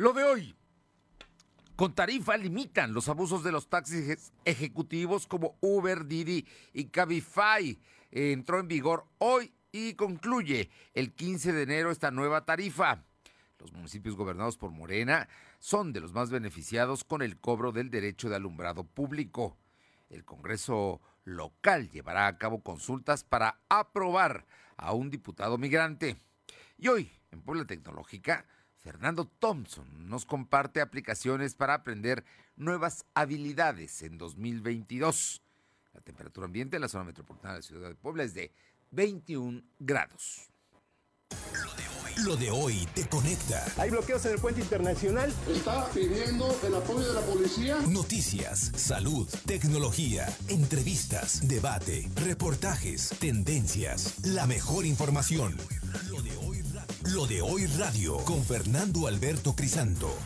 Lo de hoy. Con tarifa limitan los abusos de los taxis ejecutivos como Uber, Didi y Cabify. Entró en vigor hoy y concluye el 15 de enero esta nueva tarifa. Los municipios gobernados por Morena son de los más beneficiados con el cobro del derecho de alumbrado público. El Congreso local llevará a cabo consultas para aprobar a un diputado migrante. Y hoy, en Puebla Tecnológica, Fernando Thompson nos comparte aplicaciones para aprender nuevas habilidades en 2022. La temperatura ambiente en la zona metropolitana de la ciudad de Puebla es de 21 grados. Lo de hoy te conecta. Hay bloqueos en el puente internacional. Está pidiendo el apoyo de la policía. Noticias, salud, tecnología, entrevistas, debate, reportajes, tendencias, la mejor información. Lo de hoy, Lo de hoy radio con Fernando Alberto Crisanto.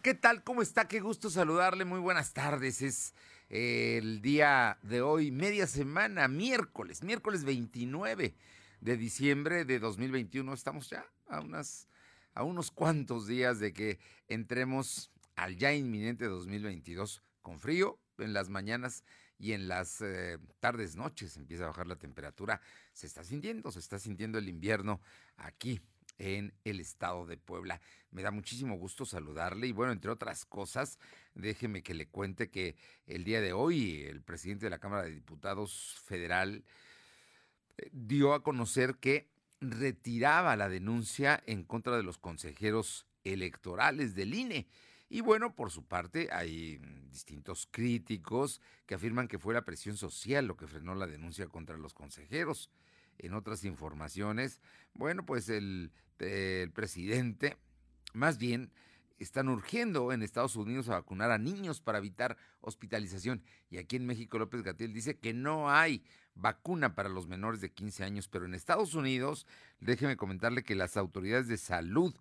¿Qué tal? ¿Cómo está? Qué gusto saludarle. Muy buenas tardes. Es el día de hoy, media semana, miércoles, miércoles 29 de diciembre de 2021. Estamos ya a, unas, a unos cuantos días de que entremos al ya inminente 2022 con frío en las mañanas y en las eh, tardes, noches empieza a bajar la temperatura. Se está sintiendo, se está sintiendo el invierno aquí en el estado de Puebla. Me da muchísimo gusto saludarle y bueno, entre otras cosas, déjeme que le cuente que el día de hoy el presidente de la Cámara de Diputados Federal, dio a conocer que retiraba la denuncia en contra de los consejeros electorales del INE. Y bueno, por su parte, hay distintos críticos que afirman que fue la presión social lo que frenó la denuncia contra los consejeros. En otras informaciones, bueno, pues el, el presidente, más bien, están urgiendo en Estados Unidos a vacunar a niños para evitar hospitalización. Y aquí en México López Gatel dice que no hay vacuna para los menores de 15 años, pero en Estados Unidos, déjeme comentarle que las autoridades de salud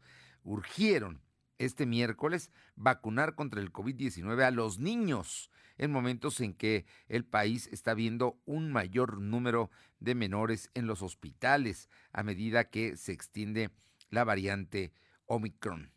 urgieron este miércoles vacunar contra el COVID-19 a los niños en momentos en que el país está viendo un mayor número de menores en los hospitales a medida que se extiende la variante Omicron.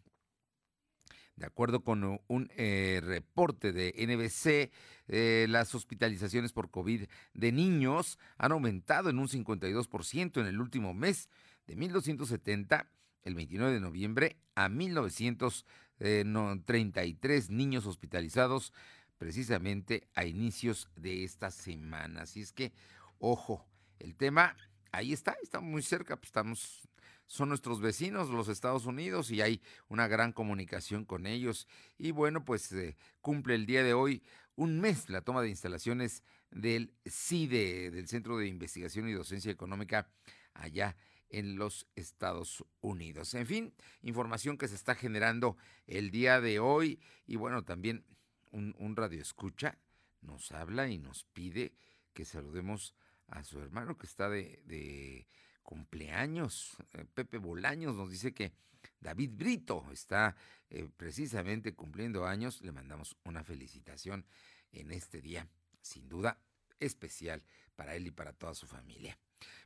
De acuerdo con un eh, reporte de NBC, eh, las hospitalizaciones por COVID de niños han aumentado en un 52% en el último mes, de 1.270 el 29 de noviembre a 1.933 niños hospitalizados precisamente a inicios de esta semana. Así es que, ojo, el tema ahí está, está muy cerca, pues estamos son nuestros vecinos, los Estados Unidos, y hay una gran comunicación con ellos. Y bueno, pues eh, cumple el día de hoy un mes la toma de instalaciones del CIDE, del Centro de Investigación y Docencia Económica, allá en los Estados Unidos. En fin, información que se está generando el día de hoy y bueno, también un, un radio escucha nos habla y nos pide que saludemos a su hermano que está de, de cumpleaños. Eh, Pepe Bolaños nos dice que David Brito está eh, precisamente cumpliendo años. Le mandamos una felicitación en este día, sin duda especial para él y para toda su familia.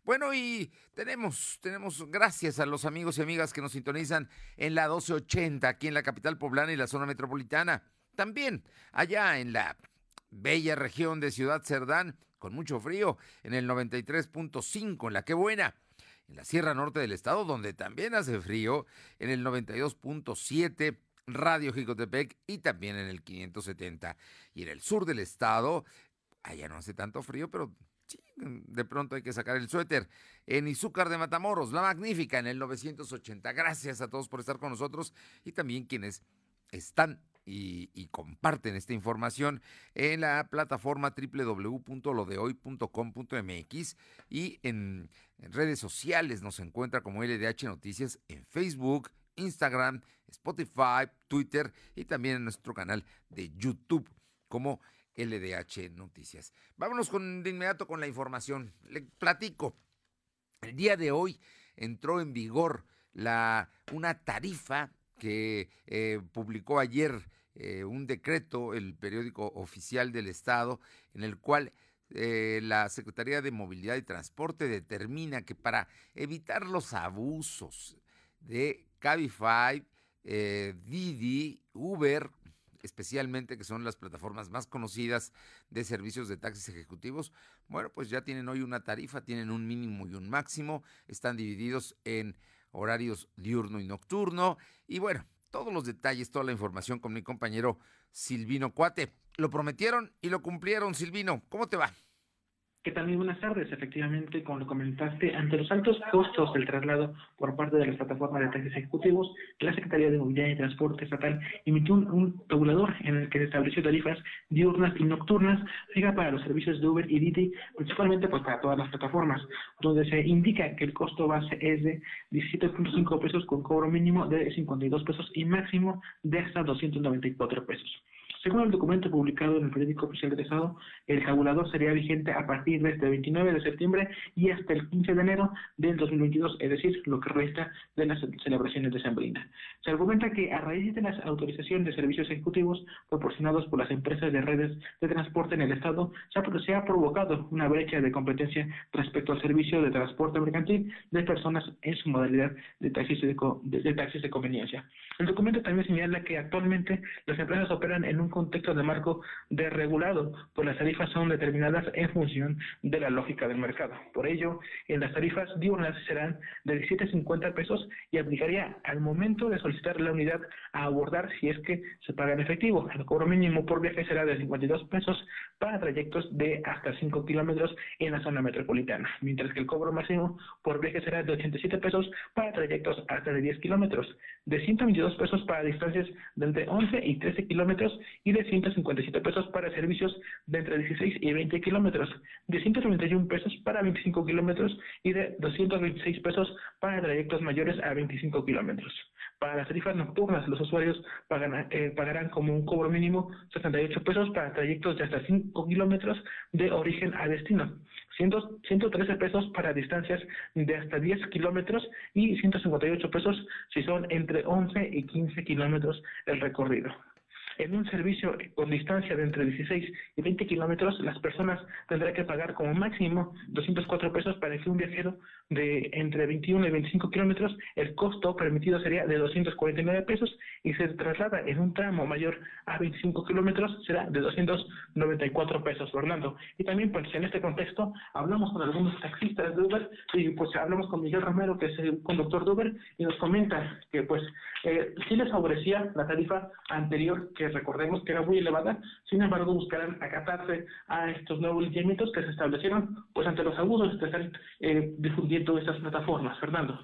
Bueno, y tenemos, tenemos, gracias a los amigos y amigas que nos sintonizan en la 1280, aquí en la capital poblana y la zona metropolitana. También allá en la bella región de Ciudad Cerdán, con mucho frío, en el 93.5, en la que buena en la Sierra Norte del Estado, donde también hace frío, en el 92.7 Radio Jicotepec y también en el 570. Y en el sur del estado, allá no hace tanto frío, pero sí, de pronto hay que sacar el suéter. En Izúcar de Matamoros, La Magnífica, en el 980. Gracias a todos por estar con nosotros y también quienes están y, comparten esta información en la plataforma www.lodehoy.com.mx y en, redes sociales nos encuentra como LDH Noticias en Facebook, Instagram, Spotify, Twitter y también en nuestro canal de YouTube como LDH Noticias. Vámonos con, de inmediato con la información. Le platico. El día de hoy entró en vigor la, una tarifa que eh, publicó ayer eh, un decreto, el periódico oficial del Estado, en el cual eh, la Secretaría de Movilidad y Transporte determina que para evitar los abusos de Cabify, Didi, Uber, especialmente que son las plataformas más conocidas de servicios de taxis ejecutivos, bueno, pues ya tienen hoy una tarifa, tienen un mínimo y un máximo, están divididos en horarios diurno y nocturno y bueno, todos los detalles, toda la información con mi compañero Silvino Cuate. Lo prometieron y lo cumplieron, Silvino. ¿Cómo te va? ¿Qué tal? Muy buenas tardes. Efectivamente, como lo comentaste, ante los altos costos del traslado por parte de las plataformas de taxis ejecutivos, la Secretaría de Movilidad y Transporte Estatal emitió un, regulador en el que se estableció tarifas diurnas y nocturnas para los servicios de Uber y Didi, principalmente pues para todas las plataformas, donde se indica que el costo base es de 17.5 pesos con cobro mínimo de 52 pesos y máximo de hasta 294 pesos. Según el documento publicado en el periódico oficial del Estado, el tabulador sería vigente a partir de este 29 de septiembre y hasta el 15 de enero del 2022, es decir, lo que resta de las celebraciones de San Brina. Se argumenta que a raíz de las autorizaciones de servicios ejecutivos proporcionados por las empresas de redes de transporte en el Estado, se ha, provocado una brecha de competencia respecto al servicio de transporte mercantil de personas en su modalidad de taxis de, de taxis de conveniencia. El documento también señala que actualmente las empresas operan en un contexto de marco desregulado, pues las tarifas son determinadas en función de la lógica del mercado. Por ello, en las tarifas diurnas serán de 17.50 pesos y aplicaría al momento de solicitar la unidad a abordar si es que se paga en efectivo. El cobro mínimo por viaje será de 52 pesos para trayectos de hasta 5 kilómetros en la zona metropolitana, mientras que el cobro máximo por viaje será de 87 pesos para trayectos hasta de 10 kilómetros, de 122 pesos para distancias de entre 11 y 13 kilómetros y de 157 pesos para servicios de entre 16 y 20 kilómetros, de 131 pesos para 25 kilómetros y de 226 pesos para trayectos mayores a 25 kilómetros. Para las tarifas nocturnas, los usuarios eh, pagarán como un cobro mínimo 68 pesos para trayectos de hasta 5 kilómetros de origen a destino, 113 pesos para distancias de hasta 10 kilómetros y 158 pesos si son entre 11 y 15 kilómetros el recorrido. En un servicio con distancia de entre 16 y 20 kilómetros, las personas tendrán que pagar como máximo 204 pesos para que un viajero de entre 21 y 25 kilómetros, el costo permitido sería de 249 pesos y se traslada en un tramo mayor a 25 kilómetros, será de 294 pesos, Fernando. Y también, pues en este contexto, hablamos con algunos taxistas de Uber y pues hablamos con Miguel Romero, que es el conductor de Uber, y nos comenta que pues eh, sí les favorecía la tarifa anterior recordemos que era muy elevada, sin embargo buscarán acatarse a estos nuevos lineamientos que se establecieron pues ante los abusos que están eh, difundiendo estas plataformas, Fernando.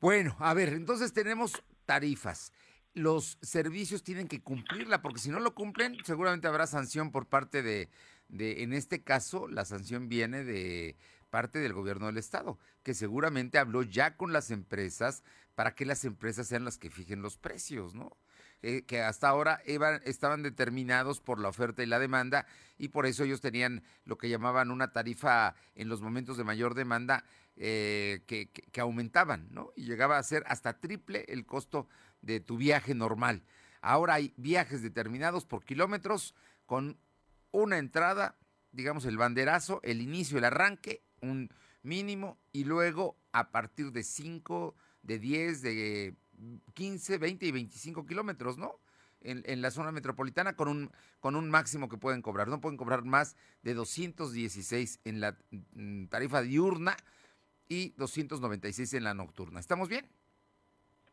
Bueno, a ver, entonces tenemos tarifas. Los servicios tienen que cumplirla, porque si no lo cumplen, seguramente habrá sanción por parte de, de, en este caso, la sanción viene de parte del gobierno del estado, que seguramente habló ya con las empresas para que las empresas sean las que fijen los precios, ¿no? Eh, que hasta ahora estaban determinados por la oferta y la demanda y por eso ellos tenían lo que llamaban una tarifa en los momentos de mayor demanda eh, que, que, aumentaban, ¿no? Y llegaba a ser hasta triple el costo de tu viaje normal. Ahora hay viajes determinados por kilómetros con una entrada, digamos el banderazo, el inicio, el arranque, un mínimo y luego a partir de 5, de 10, de 15, 20 y 25 kilómetros, ¿no? En, en, la zona metropolitana con un, con un máximo que pueden cobrar. No pueden cobrar más de 216 en la mm, tarifa diurna y 296 en la nocturna. ¿Estamos bien?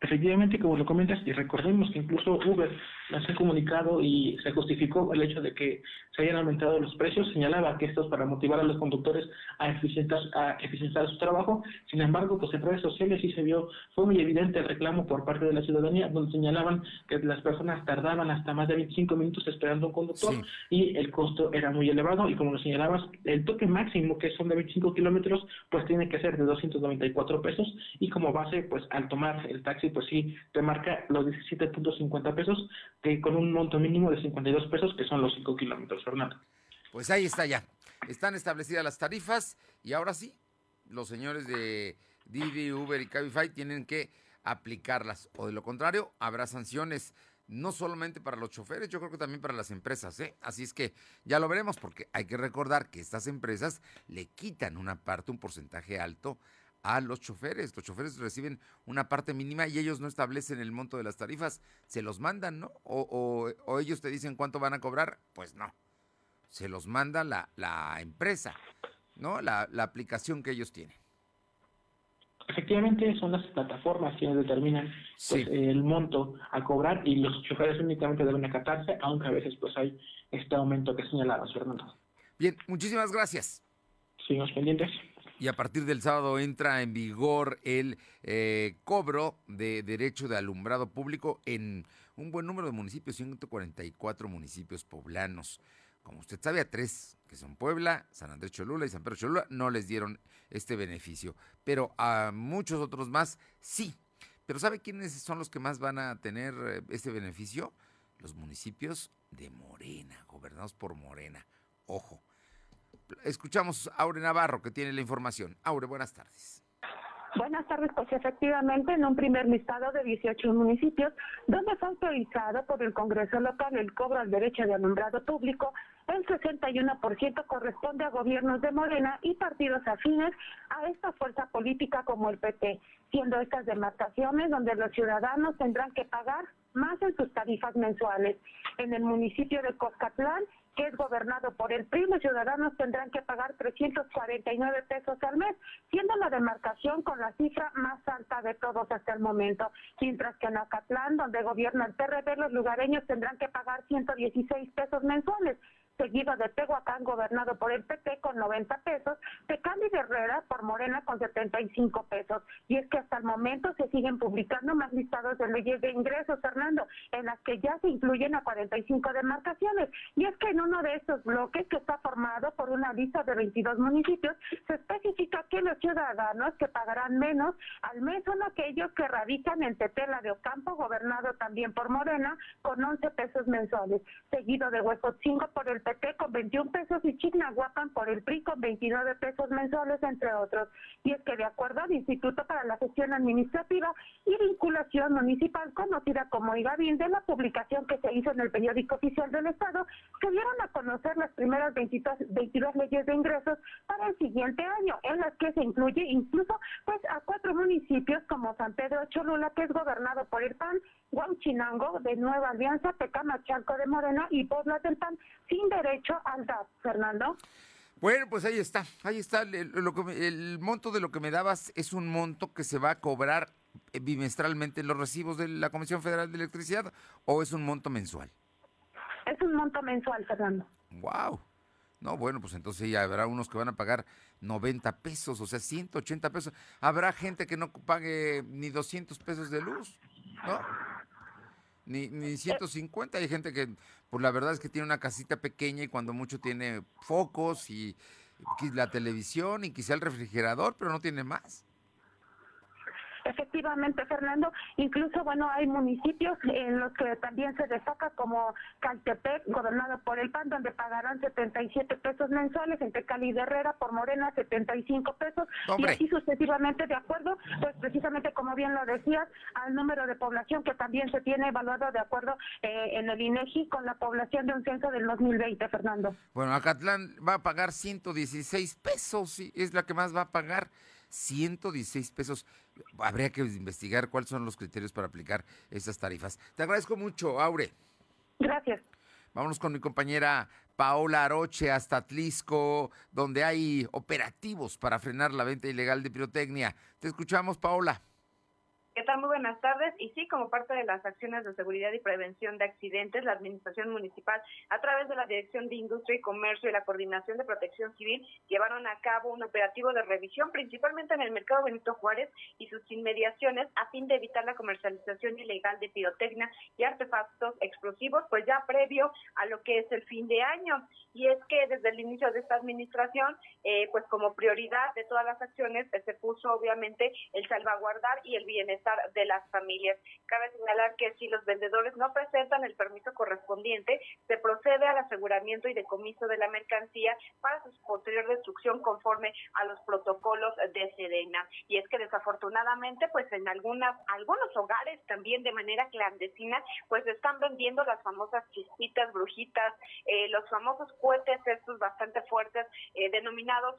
Efectivamente, como lo comentas, y recordemos que incluso Uber nos ha comunicado y se justificó el hecho de que se hayan aumentado los precios, señalaba que esto es para motivar a los conductores a eficientar, a eficientar su trabajo, sin embargo, pues en redes sociales sí se vio, fue muy evidente el reclamo por parte de la ciudadanía, donde señalaban que las personas tardaban hasta más de 25 minutos esperando un conductor y el costo era muy elevado, y como lo señalabas, el toque máximo, que son de 25 kilómetros, pues tiene que ser de 294 pesos, y como base, pues al tomar el taxi pues sí te marca los 17.50 pesos, que con un monto mínimo de 52 pesos, que son los 5 kilómetros, Fernando. Pues ahí está ya. Están establecidas las tarifas y ahora sí, los señores de Didi, Uber y Cabify tienen que aplicarlas. O de lo contrario, habrá sanciones no solamente para los choferes, yo creo que también para las empresas, ¿eh? Así es que ya lo veremos porque hay que recordar que estas empresas le quitan una parte, un porcentaje alto a los choferes. Los choferes reciben una parte mínima y ellos no establecen el monto de las tarifas, se los mandan, ¿no? O, o, ellos te dicen cuánto van a cobrar, pues no, se los manda la, la empresa, ¿no? La, la aplicación que ellos tienen. Efectivamente, son las plataformas quienes determinan pues, el monto a cobrar y los choferes únicamente deben acatarse, aunque a veces pues hay este aumento que señalabas, Fernando. Bien, muchísimas gracias. Seguimos pendientes. Y a partir del sábado entra en vigor el eh, cobro de derecho de alumbrado público en un buen número de municipios, 144 municipios poblanos. Como usted sabe, a tres, que son Puebla, San Andrés Cholula y San Pedro Cholula, no les dieron este beneficio. Pero a muchos otros más sí. Pero ¿sabe quiénes son los que más van a tener eh, este beneficio? Los municipios de Morena, gobernados por Morena. Ojo. Escuchamos a Aure Navarro, que tiene la información. Aure, buenas tardes. Buenas tardes, pues efectivamente en un primer listado de 18 municipios donde fue autorizado por el Congreso local el cobro al derecho de alumbrado público, el 61% corresponde a gobiernos de Morena y partidos afines a esta fuerza política como el PT, siendo estas demarcaciones donde los ciudadanos tendrán que pagar más en sus tarifas mensuales. En el municipio de Coscatlán, que es gobernado por el PRI, los ciudadanos tendrán que pagar 349 pesos al mes, siendo la demarcación con la cifra más alta de todos hasta el momento. Mientras que en Acatlán, donde gobierna el PRD, los lugareños tendrán que pagar 116 pesos mensuales seguido de Tehuacán, gobernado por el PP con 90 pesos, Tecán y Herrera por Morena con 75 pesos. Y es que hasta el momento se siguen publicando más listados de leyes de ingresos, Fernando, en las que ya se incluyen a 45 demarcaciones. Y es que en uno de estos bloques, que está formado por una lista de 22 municipios, se especifica que los ciudadanos que pagarán menos al mes son aquellos que radican en Tetela de Ocampo, gobernado también por Morena, con 11 pesos mensuales, seguido de Huejotzingo por el con 21 pesos y Chignahuapan por el PRI con 29 pesos mensuales, entre otros. Y es que de acuerdo al Instituto para la Gestión Administrativa y Vinculación Municipal, conocida como IGAVIN, de la publicación que se hizo en el periódico oficial del Estado, se dieron a conocer las primeras 22, 22 leyes de ingresos para el siguiente año, en las que se incluye incluso pues a cuatro municipios como San Pedro Cholula, que es gobernado por el PAN, Huauchinango de Nueva Alianza, Tecamachalco de Morena y Puebla del PAN, sin derecho al DAP, Fernando. Bueno, pues ahí está, ahí está. El, el monto de lo que me dabas es un monto que se va a cobrar eh, bimestralmente en los recibos de la Comisión Federal de Electricidad o es un monto mensual? Es un monto mensual, Fernando. Wow. No, bueno, pues entonces ya habrá unos que van a pagar 90 pesos, o sea, 180 pesos. Habrá gente que no pague ni 200 pesos de luz, ¿no? Ni, ni 150. Hay gente que, pues la verdad es que tiene una casita pequeña y cuando mucho tiene focos y la televisión y quizá el refrigerador, pero no tiene más. Efectivamente, Fernando, incluso, bueno, hay municipios en los que también se destaca como Caltepec, gobernado por el PAN, donde pagarán 77 pesos mensuales, entre Cali y Herrera por Morena 75 pesos, y así sucesivamente, de acuerdo, pues precisamente como bien lo decías, al número de población que también se tiene evaluado de acuerdo eh, en el INEGI con la población de un censo del 2020, Fernando. Bueno, Acatlán va a pagar 116 pesos, es la que más va a pagar. 116 pesos. Habría que investigar cuáles son los criterios para aplicar esas tarifas. Te agradezco mucho, Aure. Gracias. Vámonos con mi compañera Paola Aroche hasta Atlisco, donde hay operativos para frenar la venta ilegal de pirotecnia. Te escuchamos, Paola. ¿Qué tal? Muy buenas tardes. Y sí, como parte de las acciones de seguridad y prevención de accidentes, la Administración Municipal, a través de la Dirección de Industria y Comercio y la Coordinación de Protección Civil, llevaron a cabo un operativo de revisión, principalmente en el mercado Benito Juárez y sus inmediaciones, a fin de evitar la comercialización ilegal de pirotecnia y artefactos explosivos, pues ya previo a lo que es el fin de año. Y es que desde el inicio de esta administración, eh, pues como prioridad de todas las acciones, se puso obviamente el salvaguardar y el bienestar de las familias. Cabe señalar que si los vendedores no presentan el permiso correspondiente, se procede al aseguramiento y decomiso de la mercancía para su posterior destrucción conforme a los protocolos de Sedena. Y es que desafortunadamente, pues en algunas, algunos hogares también de manera clandestina, pues están vendiendo las famosas chispitas, brujitas, eh, los famosos cohetes estos bastante fuertes, eh, denominados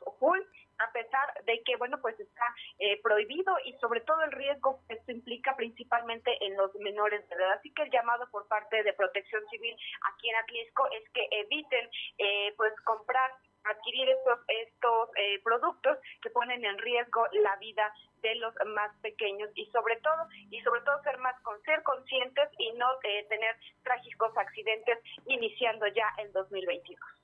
a pesar de que, bueno, pues está eh, prohibido y sobre todo el riesgo que esto implica principalmente en los menores de edad. Así que el llamado por parte de Protección Civil aquí en Atlisco es que eviten, eh, pues, comprar adquirir estos estos eh, productos que ponen en riesgo la vida de los más pequeños y sobre todo y sobre todo ser más con ser conscientes y no tener trágicos accidentes iniciando ya el 2022.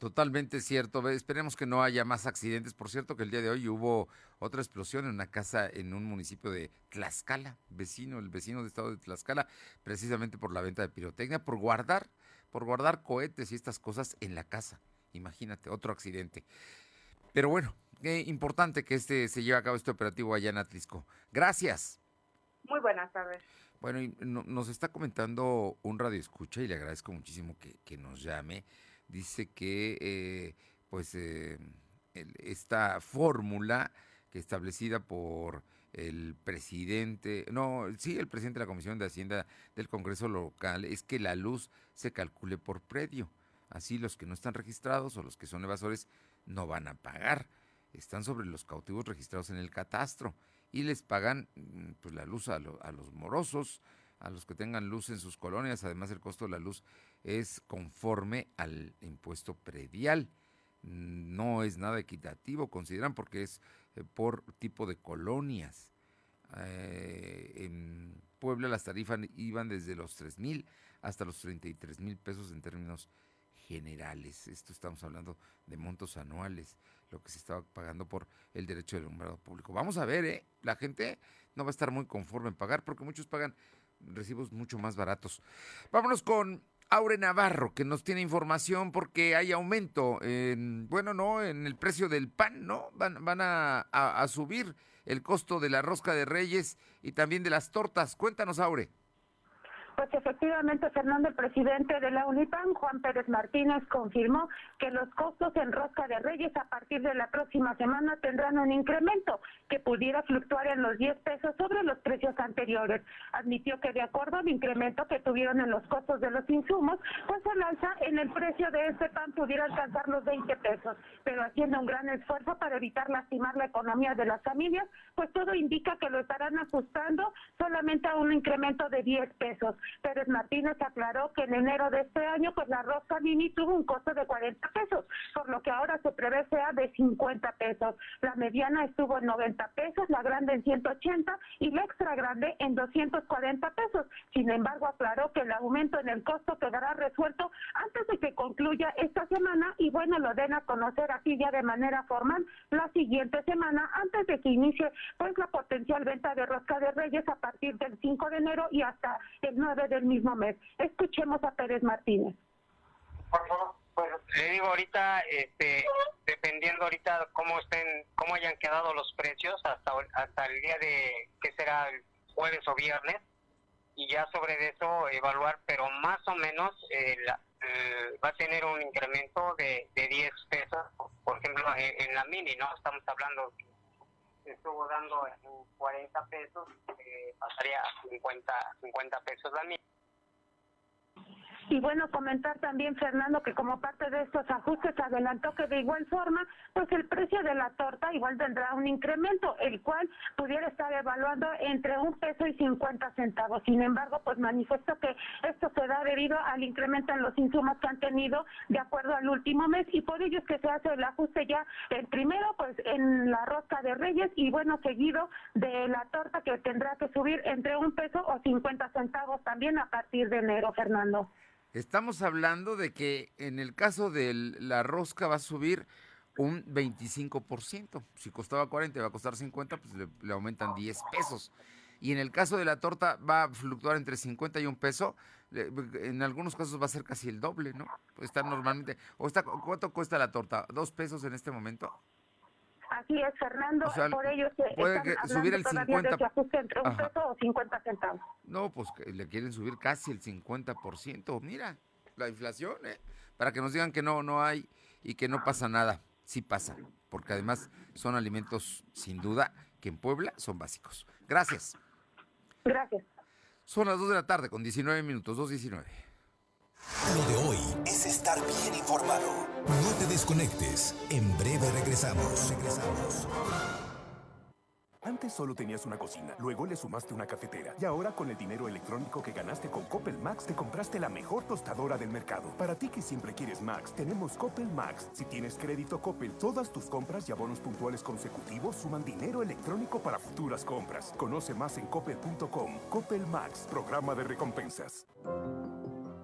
Totalmente cierto. Esperemos que no haya más accidentes. Por cierto, que el día de hoy hubo otra explosión en una casa en un municipio de Tlaxcala, vecino, el vecino de estado de Tlaxcala, precisamente por la venta de pirotecnia, por guardar, por guardar cohetes y estas cosas en la casa. Imagínate, otro accidente. Pero bueno, qué importante que este se lleve a cabo este operativo allá en Atlisco. Gracias. Muy buenas tardes. Bueno, y nos está comentando un radio escucha y le agradezco muchísimo que, que nos llame dice que eh, pues eh, esta fórmula que establecida por el presidente, no, sí, el presidente de la Comisión de Hacienda del Congreso local es que la luz se calcule por predio. Así los que no están registrados o los que son evasores no van a pagar. Están sobre los cautivos registrados en el catastro y les pagan mm, pues la luz a, a los morosos, a los que tengan luz en sus colonias. Además, el costo de la luz es conforme al impuesto predial. No es nada equitativo, consideran, porque es eh, por tipo de colonias. Eh, en Puebla las tarifas iban desde los 3 mil hasta los 33 mil pesos en términos generales. Esto estamos hablando de montos anuales, lo que se estaba pagando por el derecho del alumbrado público. Vamos a ver, ¿eh? La gente no va a estar muy conforme en pagar porque muchos pagan recibos mucho más baratos. Vámonos con Aure Navarro, que nos tiene información porque hay aumento en, bueno, no, en el precio del pan, ¿no? Van, van a, a subir el costo de la rosca de reyes y también de las tortas. Cuéntanos, Aure. Pues efectivamente, Fernando, el presidente de la UNIPAN, Juan Pérez Martínez, confirmó que los costos en rosca de reyes a partir de la próxima semana tendrán un incremento que pudiera fluctuar en los 10 pesos sobre los precios anteriores. Admitió que de acuerdo al incremento que tuvieron en los costos de los insumos, pues el alza en el precio de este pan pudiera alcanzar los 20 pesos, pero haciendo un gran esfuerzo para evitar lastimar la economía de las familias, pues todo indica que lo estarán ajustando solamente a un incremento de 10 pesos. Pérez Martínez aclaró que en enero de este año, pues la rosca mini tuvo un costo de 40 pesos, por lo que ahora se prevé sea de 50 pesos. La mediana estuvo en 90 pesos, la grande en 180 y la extra grande en 240 pesos. Sin embargo, aclaró que el aumento en el costo quedará resuelto antes de que concluya esta semana y bueno, lo den a conocer así ya de manera formal la siguiente semana antes de que inicie pues la potencial venta de rosca de reyes a partir del 5 de enero y hasta el 9 del mismo mes. Escuchemos a Pérez Martínez. Por favor. Pues le digo ahorita, este, dependiendo ahorita cómo estén, cómo hayan quedado los precios hasta hasta el día de que será el jueves o viernes y ya sobre eso evaluar, pero más o menos eh, va a tener un incremento de, de 10 pesos, por ejemplo, en, la mini, ¿no? Estamos hablando estuvo dando en 40 pesos, eh, pasaría a 50, 50 pesos la mía. Y bueno, comentar también, Fernando, que como parte de estos ajustes adelantó que de igual forma, pues el precio de la torta igual tendrá un incremento, el cual pudiera estar evaluando entre un peso y 50 centavos. Sin embargo, pues manifestó que esto se da debido al incremento en los insumos que han tenido de acuerdo al último mes y por ello es que se hace el ajuste ya el primero, pues en la rosca de Reyes y bueno, seguido de la torta que tendrá que subir entre un peso o 50 centavos también a partir de enero, Fernando. Estamos hablando de que en el caso de la rosca va a subir un 25%. Si costaba 40 y va a costar 50, pues le, aumentan 10 pesos. Y en el caso de la torta va a fluctuar entre 50 y un peso. En algunos casos va a ser casi el doble, ¿no? Está normalmente. O está, ¿Cuánto cuesta la torta? ¿Dos pesos en este momento? Así es, Fernando, por ello se puede que subir el 50 de ajuste entre un peso o 50 centavos. No, pues le quieren subir casi el 50%. Mira, la inflación, ¿eh? Para que nos digan que no, no hay y que no pasa nada. Sí pasa, porque además son alimentos sin duda que en Puebla son básicos. Gracias. Gracias. Son las 2 de la tarde con 19 minutos, 2.19. Lo de hoy es estar bien informado. No te desconectes. En breve regresamos. Regresamos. Antes solo tenías una cocina, luego le sumaste una cafetera y ahora con el dinero electrónico que ganaste con Coppel Max te compraste la mejor tostadora del mercado. Para ti que siempre quieres Max, tenemos Coppel Max. Si tienes crédito Coppel, todas tus compras y abonos puntuales consecutivos suman dinero electrónico para futuras compras. Conoce más en coppel.com. Coppel Max, programa de recompensas.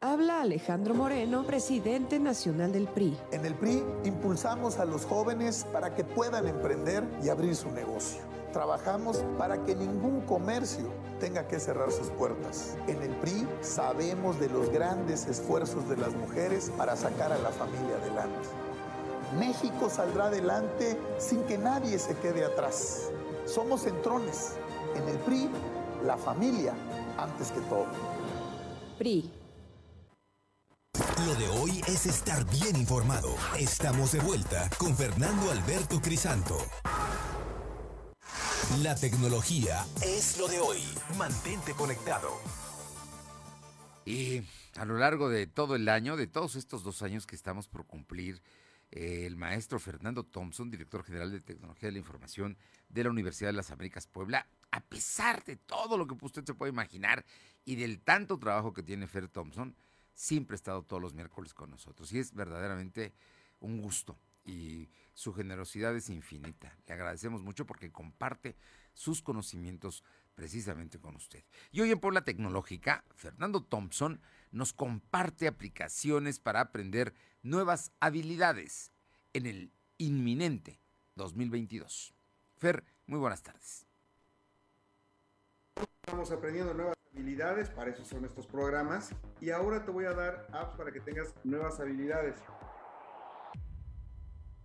Habla Alejandro Moreno, presidente nacional del PRI. En el PRI impulsamos a los jóvenes para que puedan emprender y abrir su negocio. Trabajamos para que ningún comercio tenga que cerrar sus puertas. En el PRI sabemos de los grandes esfuerzos de las mujeres para sacar a la familia adelante. México saldrá adelante sin que nadie se quede atrás. Somos centrones. En el PRI, la familia antes que todo. PRI. Lo de hoy es estar bien informado. Estamos de vuelta con Fernando Alberto Crisanto. La tecnología es lo de hoy. Mantente conectado. Y a lo largo de todo el año, de todos estos dos años que estamos por cumplir, eh, el maestro Fernando Thompson, director general de Tecnología de la Información de la Universidad de las Américas Puebla, a pesar de todo lo que usted se puede imaginar y del tanto trabajo que tiene Fer Thompson, siempre ha estado todos los miércoles con nosotros y es verdaderamente un gusto y su generosidad es infinita. Le agradecemos mucho porque comparte sus conocimientos precisamente con usted. Y hoy en Puebla Tecnológica, Fernando Thompson nos comparte aplicaciones para aprender nuevas habilidades en el inminente 2022. Fer, muy buenas tardes. Estamos aprendiendo nuevas habilidades, para eso son estos programas. Y ahora te voy a dar apps para que tengas nuevas habilidades.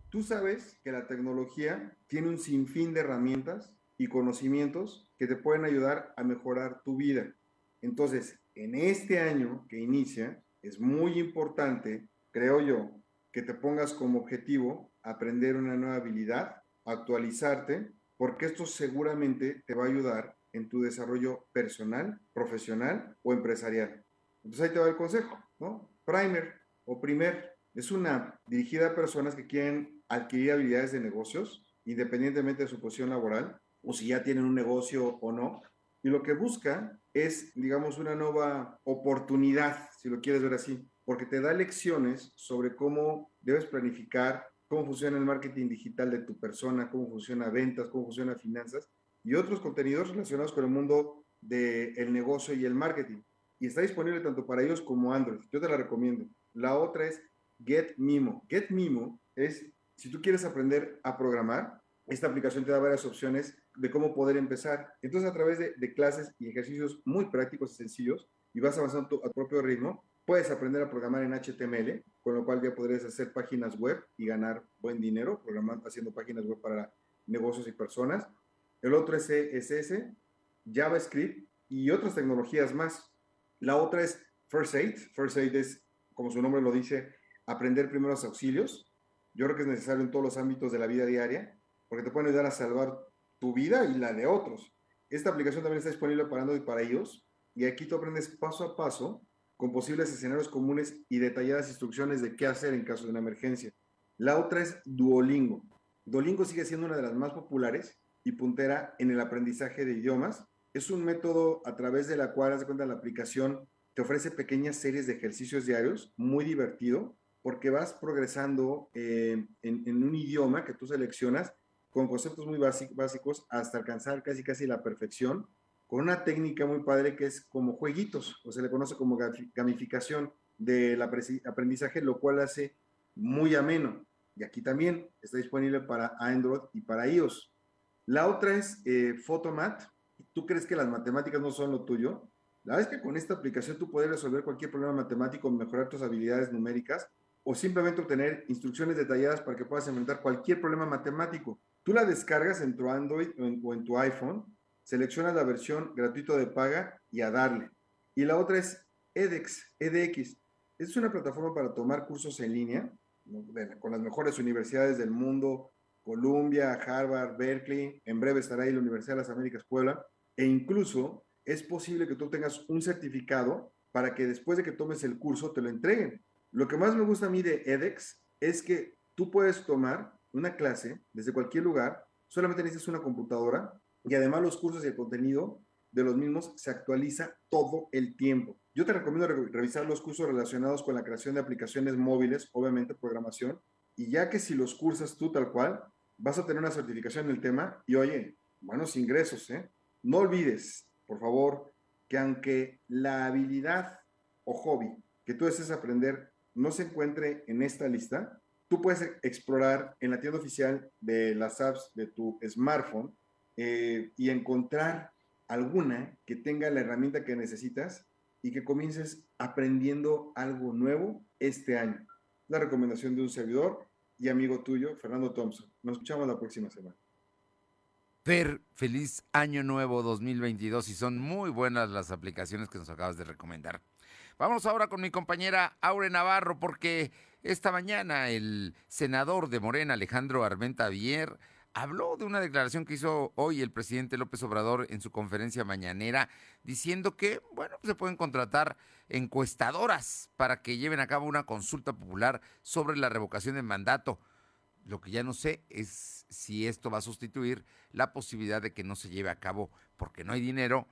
Tú sabes que la tecnología tiene un sinfín de herramientas y conocimientos que te pueden ayudar a mejorar tu vida. Entonces, en este año que inicia, es muy importante, creo yo, que te pongas como objetivo aprender una nueva habilidad, actualizarte, porque esto seguramente te va a ayudar en tu desarrollo personal, profesional o empresarial. Entonces ahí te va el consejo, ¿no? Primer o Primer es una dirigida a personas que quieren adquirir habilidades de negocios, independientemente de su posición laboral, o si ya tienen un negocio o no. Y lo que busca es, digamos, una nueva oportunidad, si lo quieres ver así, porque te da lecciones sobre cómo debes planificar, cómo funciona el marketing digital de tu persona, cómo funciona ventas, cómo funciona finanzas, y otros contenidos relacionados con el mundo del negocio y el marketing. Y está disponible tanto para ellos como Android. Yo te la recomiendo. La otra es Get Mimo. Get Mimo es, si tú quieres aprender a programar, esta aplicación te da varias opciones de cómo poder empezar. Entonces, a través de, de clases y ejercicios muy prácticos y sencillos, y vas avanzando a tu propio ritmo, puedes aprender a programar en HTML, con lo cual ya podrías hacer páginas web y ganar buen dinero programando, haciendo páginas web para negocios y personas el otro es CSS, JavaScript y otras tecnologías más. La otra es First Aid. First Aid es, como su nombre lo dice, aprender primeros auxilios. Yo creo que es necesario en todos los ámbitos de la vida diaria, porque te pueden ayudar a salvar tu vida y la de otros. Esta aplicación también está disponible para Android y para ellos, y aquí tú aprendes paso a paso con posibles escenarios comunes y detalladas instrucciones de qué hacer en caso de una emergencia. La otra es Duolingo. Duolingo sigue siendo una de las más populares y puntera en el aprendizaje de idiomas. Es un método a través de la cual, haz cuenta, la aplicación te ofrece pequeñas series de ejercicios diarios, muy divertido, porque vas progresando eh, en, un idioma que tú seleccionas con conceptos muy básicos hasta alcanzar casi casi la perfección, con una técnica muy padre que es como jueguitos, o se le conoce como gamificación del aprendizaje, lo cual hace muy ameno. Y aquí también está disponible para Android y para iOS. La otra es eh, Photomat. ¿Tú crees que las matemáticas no son lo tuyo? La verdad es que con esta aplicación tú puedes resolver cualquier problema matemático, mejorar tus habilidades numéricas o simplemente obtener instrucciones detalladas para que puedas enfrentar cualquier problema matemático. Tú la descargas en tu Android o en, tu iPhone, seleccionas la versión gratuita de paga y a darle. Y la otra es edX, edX. Es una plataforma para tomar cursos en línea con las mejores universidades del mundo, Columbia, Harvard, Berkeley, en breve estará ahí la Universidad de las Américas Puebla, e incluso es posible que tú tengas un certificado para que después de que tomes el curso te lo entreguen. Lo que más me gusta a mí de edX es que tú puedes tomar una clase desde cualquier lugar, solamente necesitas una computadora y además los cursos y el contenido de los mismos se actualiza todo el tiempo. Yo te recomiendo revisar los cursos relacionados con la creación de aplicaciones móviles, obviamente programación, y ya que si los cursas tú tal cual, vas a tener una certificación en el tema y oye, buenos ingresos, ¿eh? No olvides, por favor, que aunque la habilidad o hobby que tú desees aprender no se encuentre en esta lista, tú puedes explorar en la tienda oficial de las apps de tu smartphone eh, y encontrar alguna que tenga la herramienta que necesitas y que comiences aprendiendo algo nuevo este año. La recomendación de un servidor y amigo tuyo, Fernando Thompson. Nos escuchamos la próxima semana. Fer, feliz año nuevo 2022 y son muy buenas las aplicaciones que nos acabas de recomendar. Vamos ahora con mi compañera Aure Navarro porque esta mañana el senador de Morena, Alejandro Armenta Vier, habló de una declaración que hizo hoy el presidente López Obrador en su conferencia mañanera, diciendo que, bueno, se pueden contratar encuestadoras para que lleven a cabo una consulta popular sobre la revocación de mandato. Lo que ya no sé es si esto va a sustituir la posibilidad de que no se lleve a cabo, porque no hay dinero,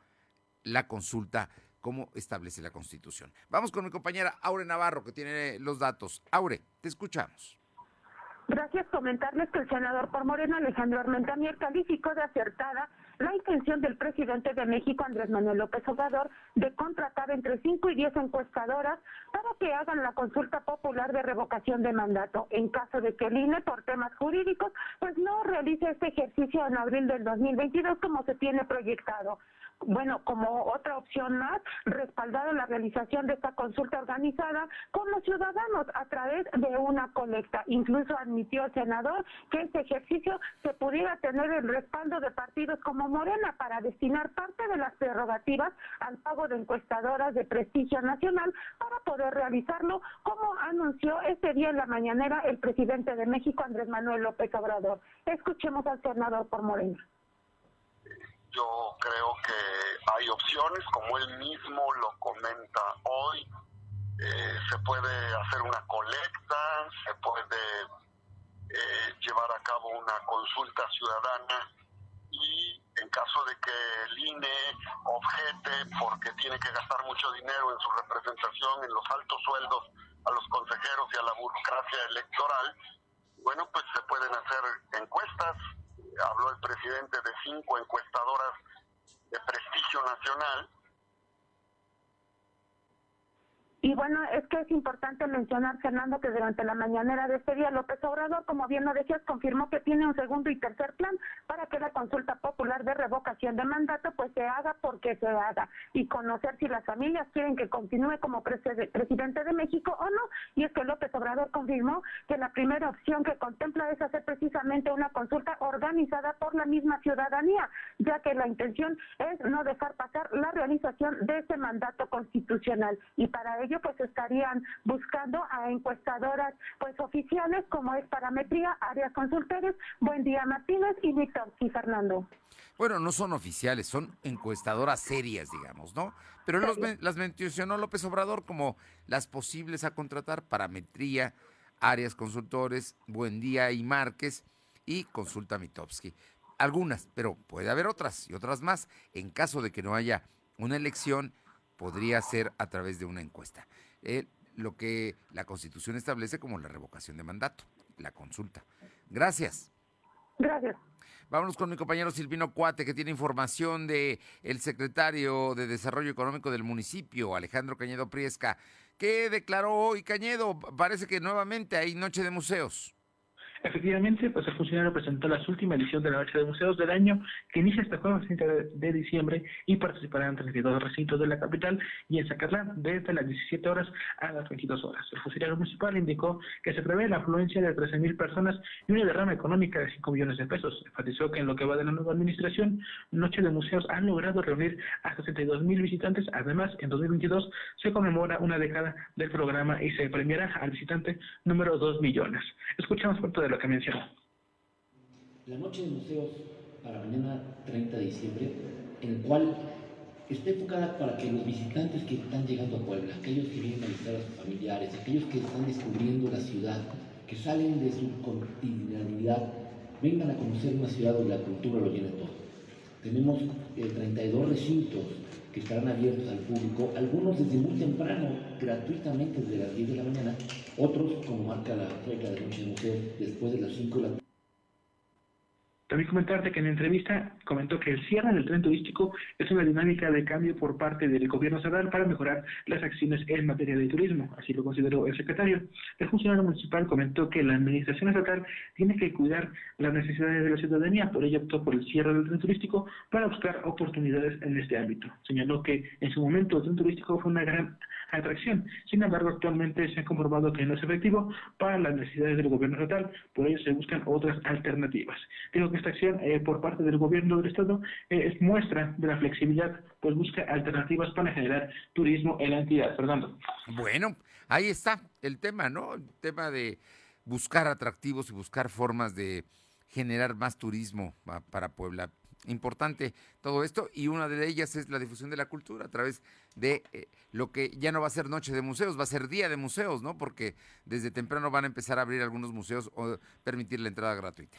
la consulta como establece la Constitución. Vamos con mi compañera Aure Navarro, que tiene los datos. Aure, te escuchamos. Gracias. Comentarles que el senador por Morena, Alejandro Armentamier, calificó de acertada la intención del presidente de México, Andrés Manuel López Obrador, de contratar entre 5 y 10 encuestadoras para que hagan la consulta popular de revocación de mandato. En caso de que el INE, por temas jurídicos, pues no realice este ejercicio en abril del 2022 como se tiene proyectado bueno, como otra opción más, respaldado la realización de esta consulta organizada con los ciudadanos a través de una colecta. Incluso admitió el senador que este ejercicio se pudiera tener el respaldo de partidos como Morena para destinar parte de las prerrogativas al pago de encuestadoras de prestigio nacional para poder realizarlo, como anunció este día en la mañanera el presidente de México, Andrés Manuel López Obrador. Escuchemos al senador por Morena yo creo que hay opciones, como él mismo lo comenta hoy, eh, se puede hacer una colecta, se puede eh, llevar a cabo una consulta ciudadana y en caso de que el INE objete porque tiene que gastar mucho dinero en su representación, en los altos sueldos a los consejeros y a la burocracia electoral, bueno, pues se pueden hacer encuestas, habló el presidente de cinco encuestadoras de prestigio nacional Y bueno, es que es importante mencionar, Fernando, que durante la mañanera de este día, López Obrador, como bien lo decías, confirmó que tiene un segundo y tercer plan para que la consulta popular de revocación de mandato pues se haga porque se haga y conocer si las familias quieren que continúe como presidente de México o no. Y es que López Obrador confirmó que la primera opción que contempla es hacer precisamente una consulta organizada por la misma ciudadanía, ya que la intención es no dejar pasar la realización de ese mandato constitucional. Y para pues estarían buscando a encuestadoras pues oficiales como es Parametría, Áreas Consultores, Buen Día Martínez y Víctor y Fernando. Bueno, no son oficiales, son encuestadoras serias, digamos, ¿no? Pero los, las mencionó López Obrador como las posibles a contratar, Parametría, Áreas Consultores, Buen Día y Márquez y Consulta Mitowski. Algunas, pero puede haber otras y otras más en caso de que no haya una elección podría ser a través de una encuesta. Eh, lo que la Constitución establece como la revocación de mandato, la consulta. Gracias. Gracias. Vámonos con mi compañero Silvino Cuate, que tiene información de el secretario de Desarrollo Económico del municipio, Alejandro Cañedo Priesca. ¿Qué declaró hoy Cañedo? Parece que nuevamente hay noche de museos. Efectivamente, pues el funcionario presentó la última edición de la Noche de Museos del año, que inicia este jueves 30 de, diciembre y participarán 32 recintos de la capital y en Zacatlán desde las 17 horas a las 22 horas. El funcionario municipal indicó que se prevé la afluencia de 13.000 personas y una derrama económica de 5 millones de pesos. Enfatizó que en lo que va de la nueva administración, Noche de Museos han logrado reunir a 62.000 visitantes. Además, en 2022 se conmemora una década del programa y se premiará al visitante número 2 millones. Escuchamos parte de lo que. La noche de museos para mañana 30 de diciembre, en el cual está enfocada para que los visitantes que están llegando a Puebla, aquellos que vienen a visitar a sus familiares, aquellos que están descubriendo la ciudad, que salen de su cotidianidad, vengan a conocer una ciudad donde la cultura lo llena todo. Tenemos 32 eh, recintos que estarán abiertos al público, algunos desde muy temprano, gratuitamente desde las 10 de la mañana, otros, como marca la regla de Noche de Museo, después de las 5 de la tarde. También comentarte que en la entrevista comentó que el cierre del tren turístico es una dinámica de cambio por parte del gobierno estatal para mejorar las acciones en materia de turismo, así lo consideró el secretario. El funcionario municipal comentó que la administración estatal tiene que cuidar las necesidades de la ciudadanía, por ello optó por el cierre del tren turístico para buscar oportunidades en este ámbito. Señaló que en su momento el tren turístico fue una gran atracción. Sin embargo, actualmente se ha comprobado que no es efectivo para las necesidades del gobierno estatal, por ello se buscan otras alternativas. Digo que esta acción eh, por parte del gobierno del estado eh, es muestra de la flexibilidad, pues busca alternativas para generar turismo en la entidad. Fernando. Bueno, ahí está el tema, ¿no? El tema de buscar atractivos y buscar formas de generar más turismo para Puebla importante todo esto y una de ellas es la difusión de la cultura a través de eh, lo que ya no va a ser noche de museos, va a ser día de museos, ¿no? Porque desde temprano van a empezar a abrir algunos museos o permitir la entrada gratuita.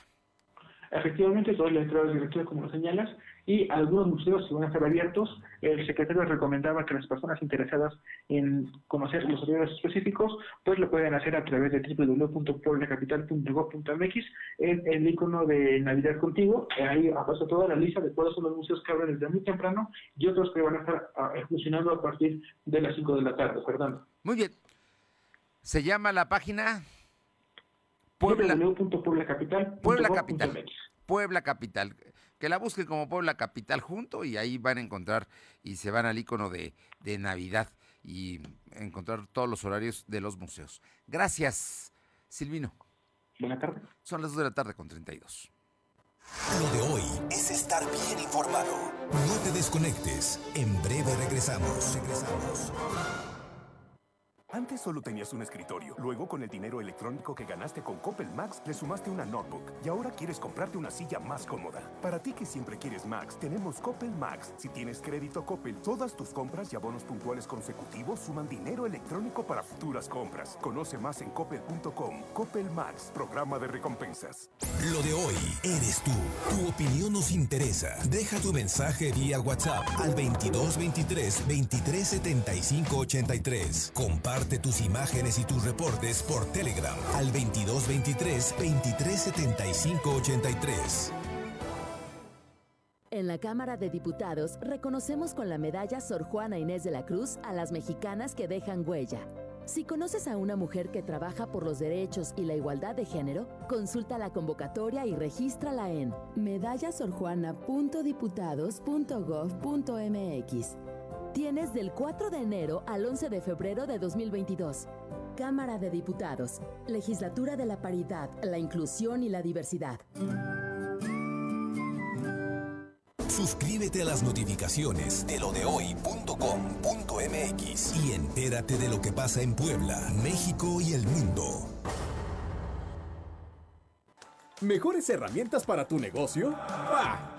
Efectivamente, todas las entradas gratuitas, como lo señalas, y algunos museos si van a estar abiertos. El secretario recomendaba que las personas interesadas en conocer los horarios específicos, pues lo pueden hacer a través de www.pueblacapital.gov.mx, en el icono de Navidad Contigo, ahí aparece toda la lista de cuáles son los museos que abren desde muy temprano y otros que van a estar ah, funcionando a partir de las 5 de la tarde, Fernando. Muy bien. ¿Se llama la página? Puebla. Capital. Puebla Capital. Que la busquen como Puebla Capital junto y ahí van a encontrar y se van al icono de, de Navidad y encontrar todos los horarios de los museos. Gracias, Silvino. Buenas tardes. Son las 2 de la tarde con 32. Lo de hoy es estar bien informado. No te desconectes. En breve regresamos. Regresamos. Antes solo tenías un escritorio. Luego, con el dinero electrónico que ganaste con Coppel Max, le sumaste una notebook. Y ahora quieres comprarte una silla más cómoda. Para ti que siempre quieres Max, tenemos Coppel Max. Si tienes crédito Coppel, todas tus compras y abonos puntuales consecutivos suman dinero electrónico para futuras compras. Conoce más en coppel.com. Coppel Max, programa de recompensas. Lo de hoy eres tú. Tu opinión nos interesa. Deja tu mensaje vía WhatsApp al 2223 2375 83. Comparte tus imágenes y tus reportes por Telegram al 2223 2375 83. En la Cámara de Diputados reconocemos con la medalla Sor Juana Inés de la Cruz a las mexicanas que dejan huella. Si conoces a una mujer que trabaja por los derechos y la igualdad de género, consulta la convocatoria y regístrala en medallasorjuana.diputados.gov.mx. Tienes del 4 de enero al 11 de febrero de 2022. Cámara de Diputados, Legislatura de la Paridad, la Inclusión y la Diversidad. Suscríbete a las notificaciones de lo de hoy.com.mx y entérate de lo que pasa en Puebla, México y el mundo. ¿Mejores herramientas para tu negocio? ¡Bah!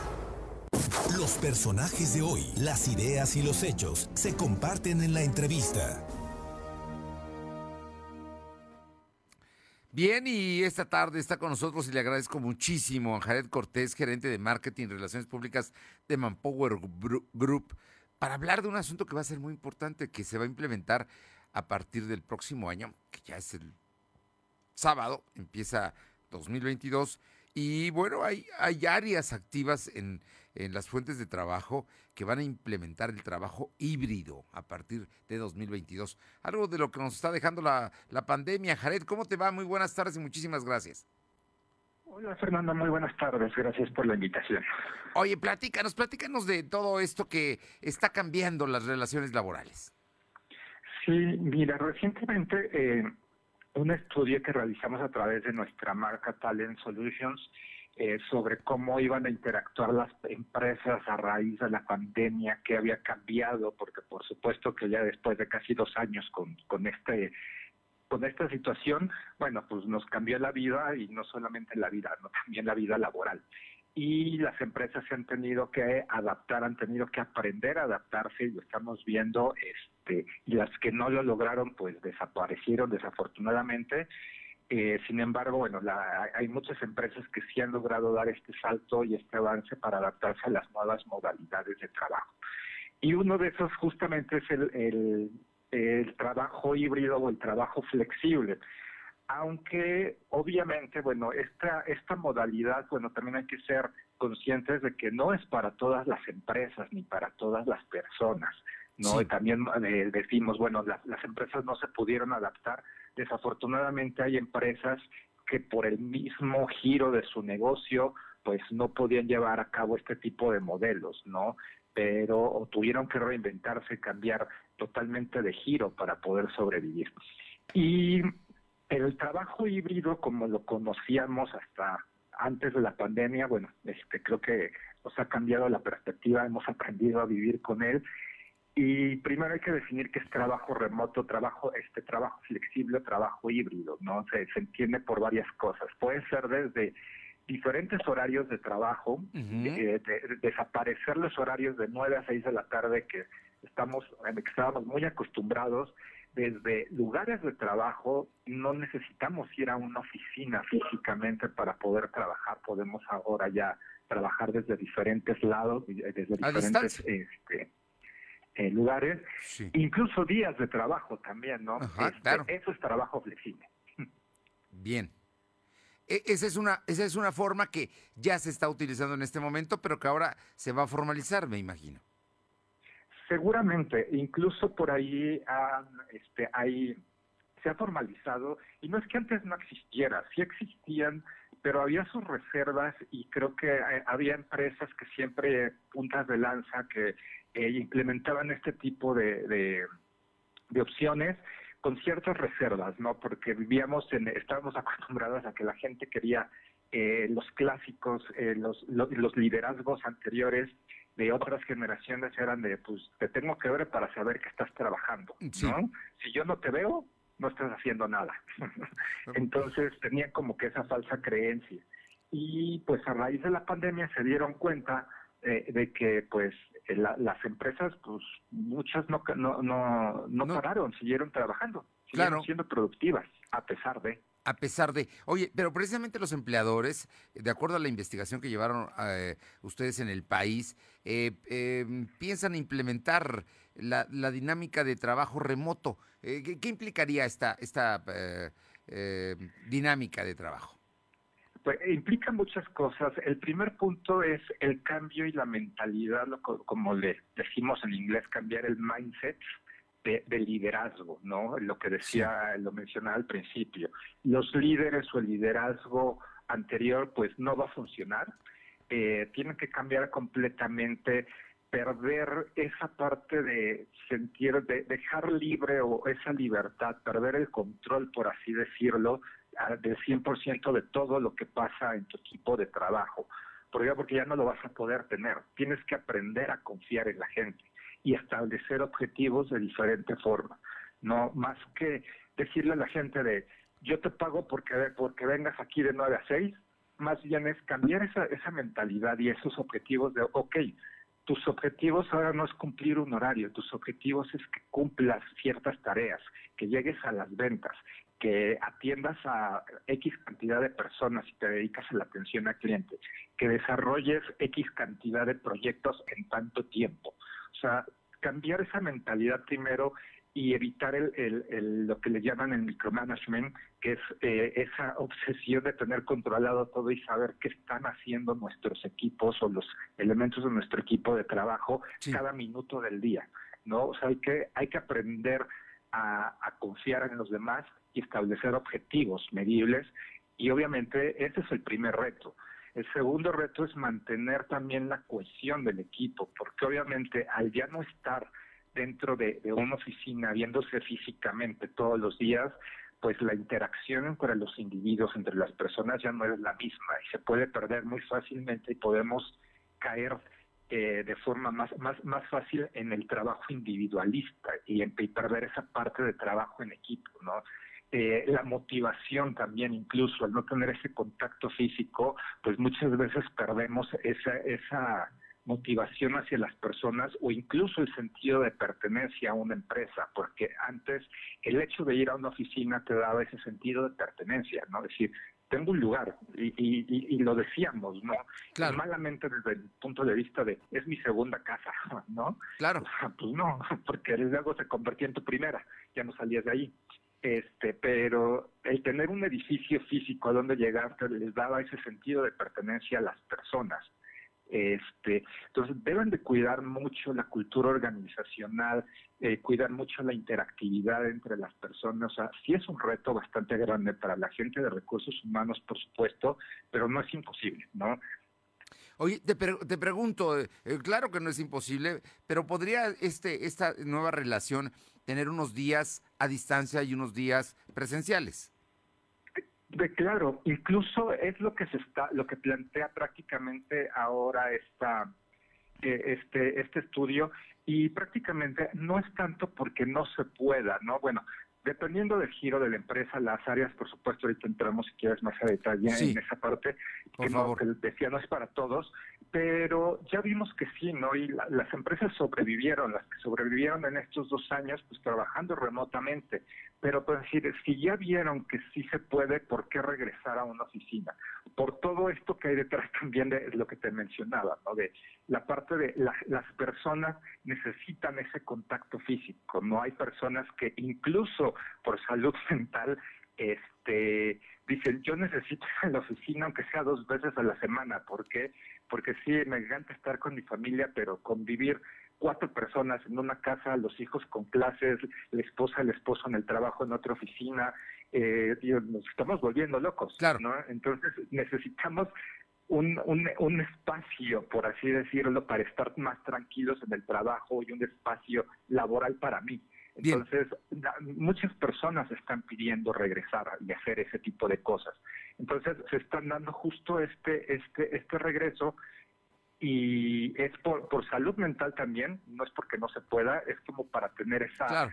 Los personajes de hoy, las ideas y los hechos se comparten en la entrevista. Bien, y esta tarde está con nosotros y le agradezco muchísimo a Jared Cortés, gerente de Marketing y Relaciones Públicas de Manpower Group, para hablar de un asunto que va a ser muy importante, que se va a implementar a partir del próximo año, que ya es el sábado, empieza 2022. Y bueno, hay, hay áreas activas en, en las fuentes de trabajo que van a implementar el trabajo híbrido a partir de 2022. Algo de lo que nos está dejando la, la pandemia. Jared, ¿cómo te va? Muy buenas tardes y muchísimas gracias. Hola Fernando, muy buenas tardes, gracias por la invitación. Oye, platícanos, platícanos de todo esto que está cambiando las relaciones laborales. Sí, mira, recientemente eh, un estudio que realizamos a través de nuestra marca Talent Solutions eh, sobre cómo iban a interactuar las empresas a raíz de la pandemia, qué había cambiado, porque por supuesto que ya después de casi dos años con, con este con esta situación, bueno, pues nos cambió la vida y no solamente la vida, no también la vida laboral. Y las empresas se han tenido que adaptar, han tenido que aprender a adaptarse y lo estamos viendo, este, y las que no lo lograron, pues desaparecieron desafortunadamente. Eh, sin embargo, bueno, hay muchas empresas que sí han logrado dar este salto y este avance para adaptarse a las nuevas modalidades de trabajo. Y uno de esos justamente es el el trabajo híbrido o el trabajo flexible. Aunque obviamente, bueno, esta, esta modalidad, bueno, también hay que ser conscientes de que no es para todas las empresas ni para todas las personas. ¿No? Y también eh, decimos, bueno, las empresas no se pudieron adaptar. Desafortunadamente hay empresas que por el mismo giro de su negocio, pues no podían llevar a cabo este tipo de modelos, ¿no? Pero tuvieron que reinventarse, cambiar totalmente de giro para poder sobrevivir. Y el trabajo híbrido, como lo conocíamos hasta antes de la pandemia, bueno, este, creo que nos ha cambiado la perspectiva, hemos aprendido a vivir con él. Y primero hay que definir qué es trabajo remoto, trabajo, este trabajo flexible, trabajo híbrido, ¿no? Se, se entiende por varias cosas. Puede ser desde diferentes horarios de trabajo, eh, desaparecer los horarios de 9 a 6 de la tarde que estamos, que estábamos muy acostumbrados, desde lugares de trabajo no necesitamos ir a una oficina físicamente para poder trabajar, podemos ahora ya trabajar desde diferentes lados, desde diferentes este, eh, lugares, incluso días de trabajo también, ¿no? Este, eso es trabajo flexible. Bien. E, esa es, una, esa es una forma que ya se está utilizando en este momento, pero que ahora se va a formalizar, me imagino. Seguramente, incluso por ahí este, hay, se ha formalizado, y no es que antes no existiera, sí existían, pero había sus reservas y creo que eh, había empresas que siempre puntas de lanza que eh, implementaban este tipo de, de, opciones con ciertas reservas, ¿no? Porque vivíamos en, estábamos acostumbrados a que la gente quería eh, los clásicos, los, los, liderazgos anteriores de otras generaciones eran de, pues, te tengo que ver para saber que estás trabajando, ¿no? Si yo no te veo, no estás haciendo nada. Entonces tenían como que esa falsa creencia. Y pues a raíz de la pandemia se dieron cuenta eh, de que pues las empresas, pues muchas no, no, no, no, pararon, siguieron trabajando, siguieron siendo productivas, a pesar de. A pesar de, oye, pero precisamente los empleadores, de acuerdo a la investigación que llevaron eh, ustedes en el país, eh, em, piensan implementar la, dinámica de trabajo remoto. Eh, ¿qué, implicaría esta, esta dinámica de trabajo? Pues implica muchas cosas. El primer punto es el cambio y la mentalidad, como le decimos en inglés, cambiar el mindset de, liderazgo, ¿no? Lo que decía, lo mencionaba al principio. Los líderes o el liderazgo anterior, pues no va a funcionar. Eh, tienen que cambiar completamente, perder esa parte de sentir, de dejar libre o esa libertad, perder el control, por así decirlo, del 100% de todo lo que pasa en tu equipo de trabajo. ¿Por Porque ya no lo vas a poder tener. Tienes que aprender a confiar en la gente y establecer objetivos de diferente forma. No más que decirle a la gente de yo te pago porque, porque vengas aquí de 9 a 6, más bien es cambiar esa, esa mentalidad y esos objetivos de, ok, tus objetivos ahora no es cumplir un horario, tus objetivos es que cumplas ciertas tareas, que llegues a las ventas, que atiendas a X cantidad de personas y te dedicas a la atención al cliente, que desarrolles X cantidad de proyectos en tanto tiempo. O sea, cambiar esa mentalidad primero y evitar el, el, lo que le llaman el micromanagement, que es eh, esa obsesión de tener controlado todo y saber qué están haciendo nuestros equipos o los elementos de nuestro equipo de trabajo cada minuto del día, ¿no? O sea, hay que, hay que aprender a, a confiar en los demás y establecer objetivos medibles y obviamente ese es el primer reto. El segundo reto es mantener también la cohesión del equipo, porque obviamente al ya no estar dentro de, una oficina, viéndose físicamente todos los días, pues la interacción entre los individuos, entre las personas ya no es la misma y se puede perder muy fácilmente y podemos caer eh, de forma más, más, más fácil en el trabajo individualista y, en, perder esa parte de trabajo en equipo, ¿no? Eh, la motivación también, incluso al no tener ese contacto físico, pues muchas veces perdemos esa, esa motivación hacia las personas o incluso el sentido de pertenencia a una empresa, porque antes el hecho de ir a una oficina te daba ese sentido de pertenencia, ¿no? Es decir, tengo un lugar y, y, lo decíamos, ¿no? Claro. Malamente desde el punto de vista de es mi segunda casa, ¿no? Claro. pues no, porque luego se convertía en tu primera, ya no salías de ahí. Este, pero el tener un edificio físico a donde llegar les daba ese sentido de pertenencia a las personas. Este, entonces deben de cuidar mucho la cultura organizacional, eh, cuidar mucho la interactividad entre las personas. O sea, sí es un reto bastante grande para la gente de recursos humanos, por supuesto, pero no es imposible, ¿no? Oye, te, te pregunto, eh, claro que no es imposible, pero podría este, esta nueva relación tener unos días a distancia y unos días presenciales. De claro, incluso es lo que se está, lo que plantea prácticamente ahora esta, eh, este, este estudio y prácticamente no es tanto porque no se pueda, ¿no? Bueno, dependiendo del giro de la empresa, las áreas, por supuesto, ahorita entramos si quieres más a detalle en esa parte, que, no, que decía no es para todos, pero ya vimos que sí, ¿no? Y las empresas sobrevivieron, las que sobrevivieron en estos dos años, pues trabajando remotamente. Pero pues decir, si ya vieron que sí se puede, ¿por qué regresar a una oficina? Por todo esto que hay detrás también de lo que te mencionaba, ¿no? De la parte de las personas necesitan ese contacto físico, ¿no? Hay personas que incluso por salud mental este dicen yo necesito ir a la oficina aunque sea dos veces a la semana ¿por qué? Porque sí me encanta estar con mi familia pero convivir cuatro personas en una casa los hijos con clases la esposa el esposo en el trabajo en otra oficina eh, nos estamos volviendo locos claro. ¿no? entonces necesitamos un, un, un, espacio, por así decirlo, para estar más tranquilos en el trabajo y un espacio laboral para mí. Entonces, muchas personas están pidiendo regresar y hacer ese tipo de cosas. Entonces, se están dando justo este, este, este regreso y es por, por salud mental también, no es porque no se pueda, es como para tener esa,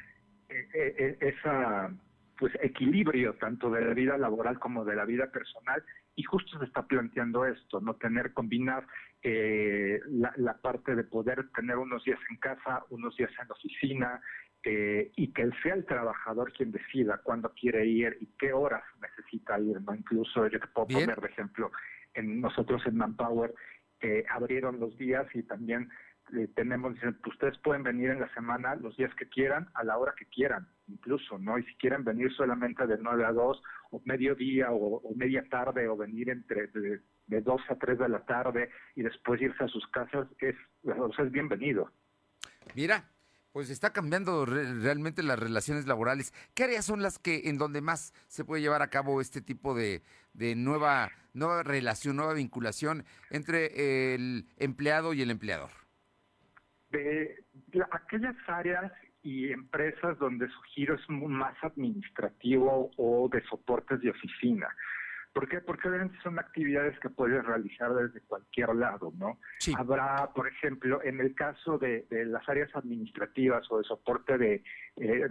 eh, eh, eh, esa pues equilibrio tanto de la vida laboral como de la vida personal. Y justo se está planteando esto, no tener combinar la, la, parte de poder tener unos días en casa, unos días en la oficina, eh, y que sea el trabajador quien decida cuándo quiere ir y qué horas necesita ir, ¿no? Incluso yo te puedo poner de ejemplo, en nosotros en Manpower eh, abrieron los días y también eh, tenemos, dicen, pues ustedes pueden venir en la semana los días que quieran, a la hora que quieran, incluso, ¿no? Y si quieren venir solamente de 9 a 2, o mediodía, o, o media tarde, o venir entre de, de 2 a 3 de la tarde y después irse a sus casas, es, o sea, es bienvenido. Mira, pues está cambiando realmente las relaciones laborales. ¿Qué áreas son las que en donde más se puede llevar a cabo este tipo de, nueva, nueva relación, nueva vinculación entre el empleado y el empleador? De aquellas áreas y empresas donde su giro es más administrativo o de soportes de oficina. ¿Por qué? Porque obviamente son actividades que puedes realizar desde cualquier lado, ¿no? Habrá, por ejemplo, en el caso de, las áreas administrativas o de soporte de, eh,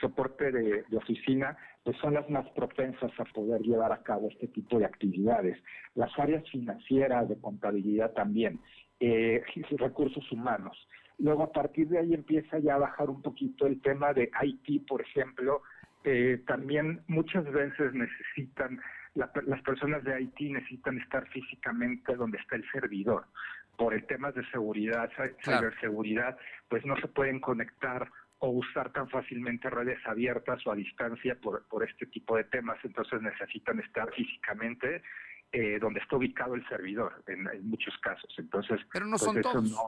soporte de, oficina, pues son las más propensas a poder llevar a cabo este tipo de actividades. Las áreas financieras, de contabilidad también. eh, recursos humanos. Luego a partir de ahí empieza ya a bajar un poquito el tema de IT, por ejemplo. Eh, también muchas veces necesitan, las personas de IT necesitan estar físicamente donde está el servidor. Por el tema de seguridad, ciberseguridad, pues no se pueden conectar o usar tan fácilmente redes abiertas o a distancia por, por este tipo de temas, entonces necesitan estar físicamente eh, donde está ubicado el servidor en, muchos casos. Entonces, pero no pues son todos.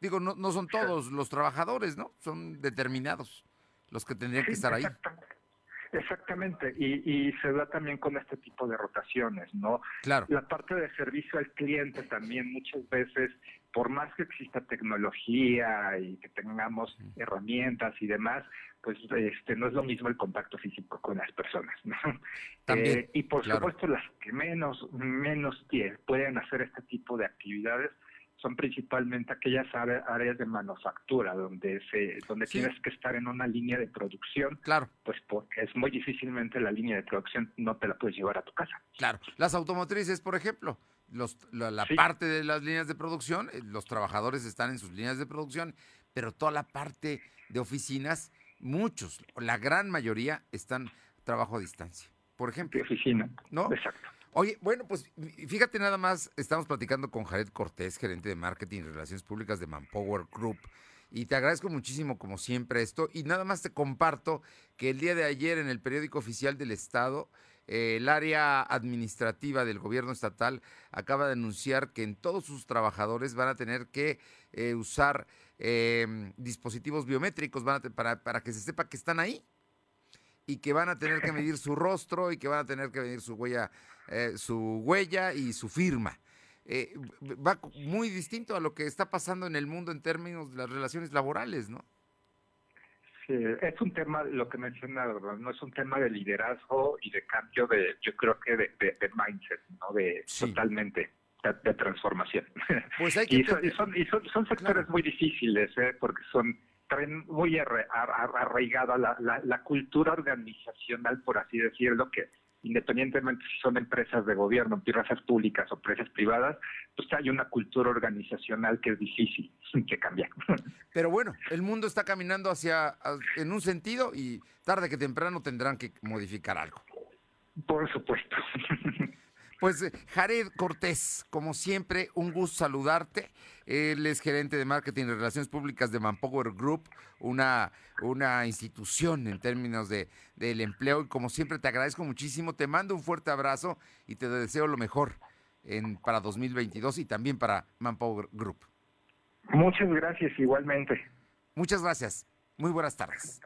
Digo, no, no son todos los trabajadores, ¿no? Son determinados los que tendrían que estar ahí. Exactamente, y, y se da también con este tipo de rotaciones, ¿no? Claro. La parte de servicio al cliente también muchas veces, por más que exista tecnología y que tengamos herramientas y demás, pues este no es lo mismo el contacto físico con las personas, ¿no? También, eh, y por supuesto las que menos menos pueden hacer este tipo de actividades son principalmente aquellas áreas de manufactura donde se donde tienes que estar en una línea de producción. Claro. Pues porque es muy difícilmente la línea de producción no te la puedes llevar a tu casa. Claro. Las automotrices, por ejemplo, los, la, parte de las líneas de producción, eh, los trabajadores están en sus líneas de producción, pero toda la parte de oficinas, muchos, la gran mayoría están trabajo a distancia. Por ejemplo. De oficina. ¿No? Exacto. Oye, bueno, pues fíjate nada más, estamos platicando con Jared Cortés, gerente de marketing y relaciones públicas de Manpower Group. Y te agradezco muchísimo, como siempre, esto. Y nada más te comparto que el día de ayer en el periódico oficial del Estado, eh, el área administrativa del gobierno estatal acaba de anunciar que en todos sus trabajadores van a tener que eh, usar em, dispositivos biométricos para, para que se sepa que están ahí y que van a tener que medir su rostro y que van a tener que medir su huella eh, su huella y su firma. Eh, va muy distinto a lo que está pasando en el mundo en términos de las relaciones laborales, ¿no? Sí, es un tema, lo que menciona, no es un tema de liderazgo y de cambio de, yo creo que de, mindset, ¿no? De totalmente de, transformación. Pues y, son, y, son, sectores muy difíciles, ¿eh? porque son muy arraigada la, la, la, cultura organizacional, por así decirlo, que independientemente si son empresas de gobierno, empresas públicas o empresas privadas, pues hay una cultura organizacional que es difícil que cambiar. Pero bueno, el mundo está caminando hacia en un sentido y tarde que temprano tendrán que modificar algo. Por supuesto. Pues eh, Jared Cortés, como siempre, un gusto saludarte. Él es gerente de marketing y relaciones públicas de Manpower Group, una, una institución en términos de, del empleo. Y como siempre, te agradezco muchísimo. Te mando un fuerte abrazo y te deseo lo mejor en, para 2022 y también para Manpower Group. Muchas gracias, igualmente. Muchas gracias. Muy buenas tardes.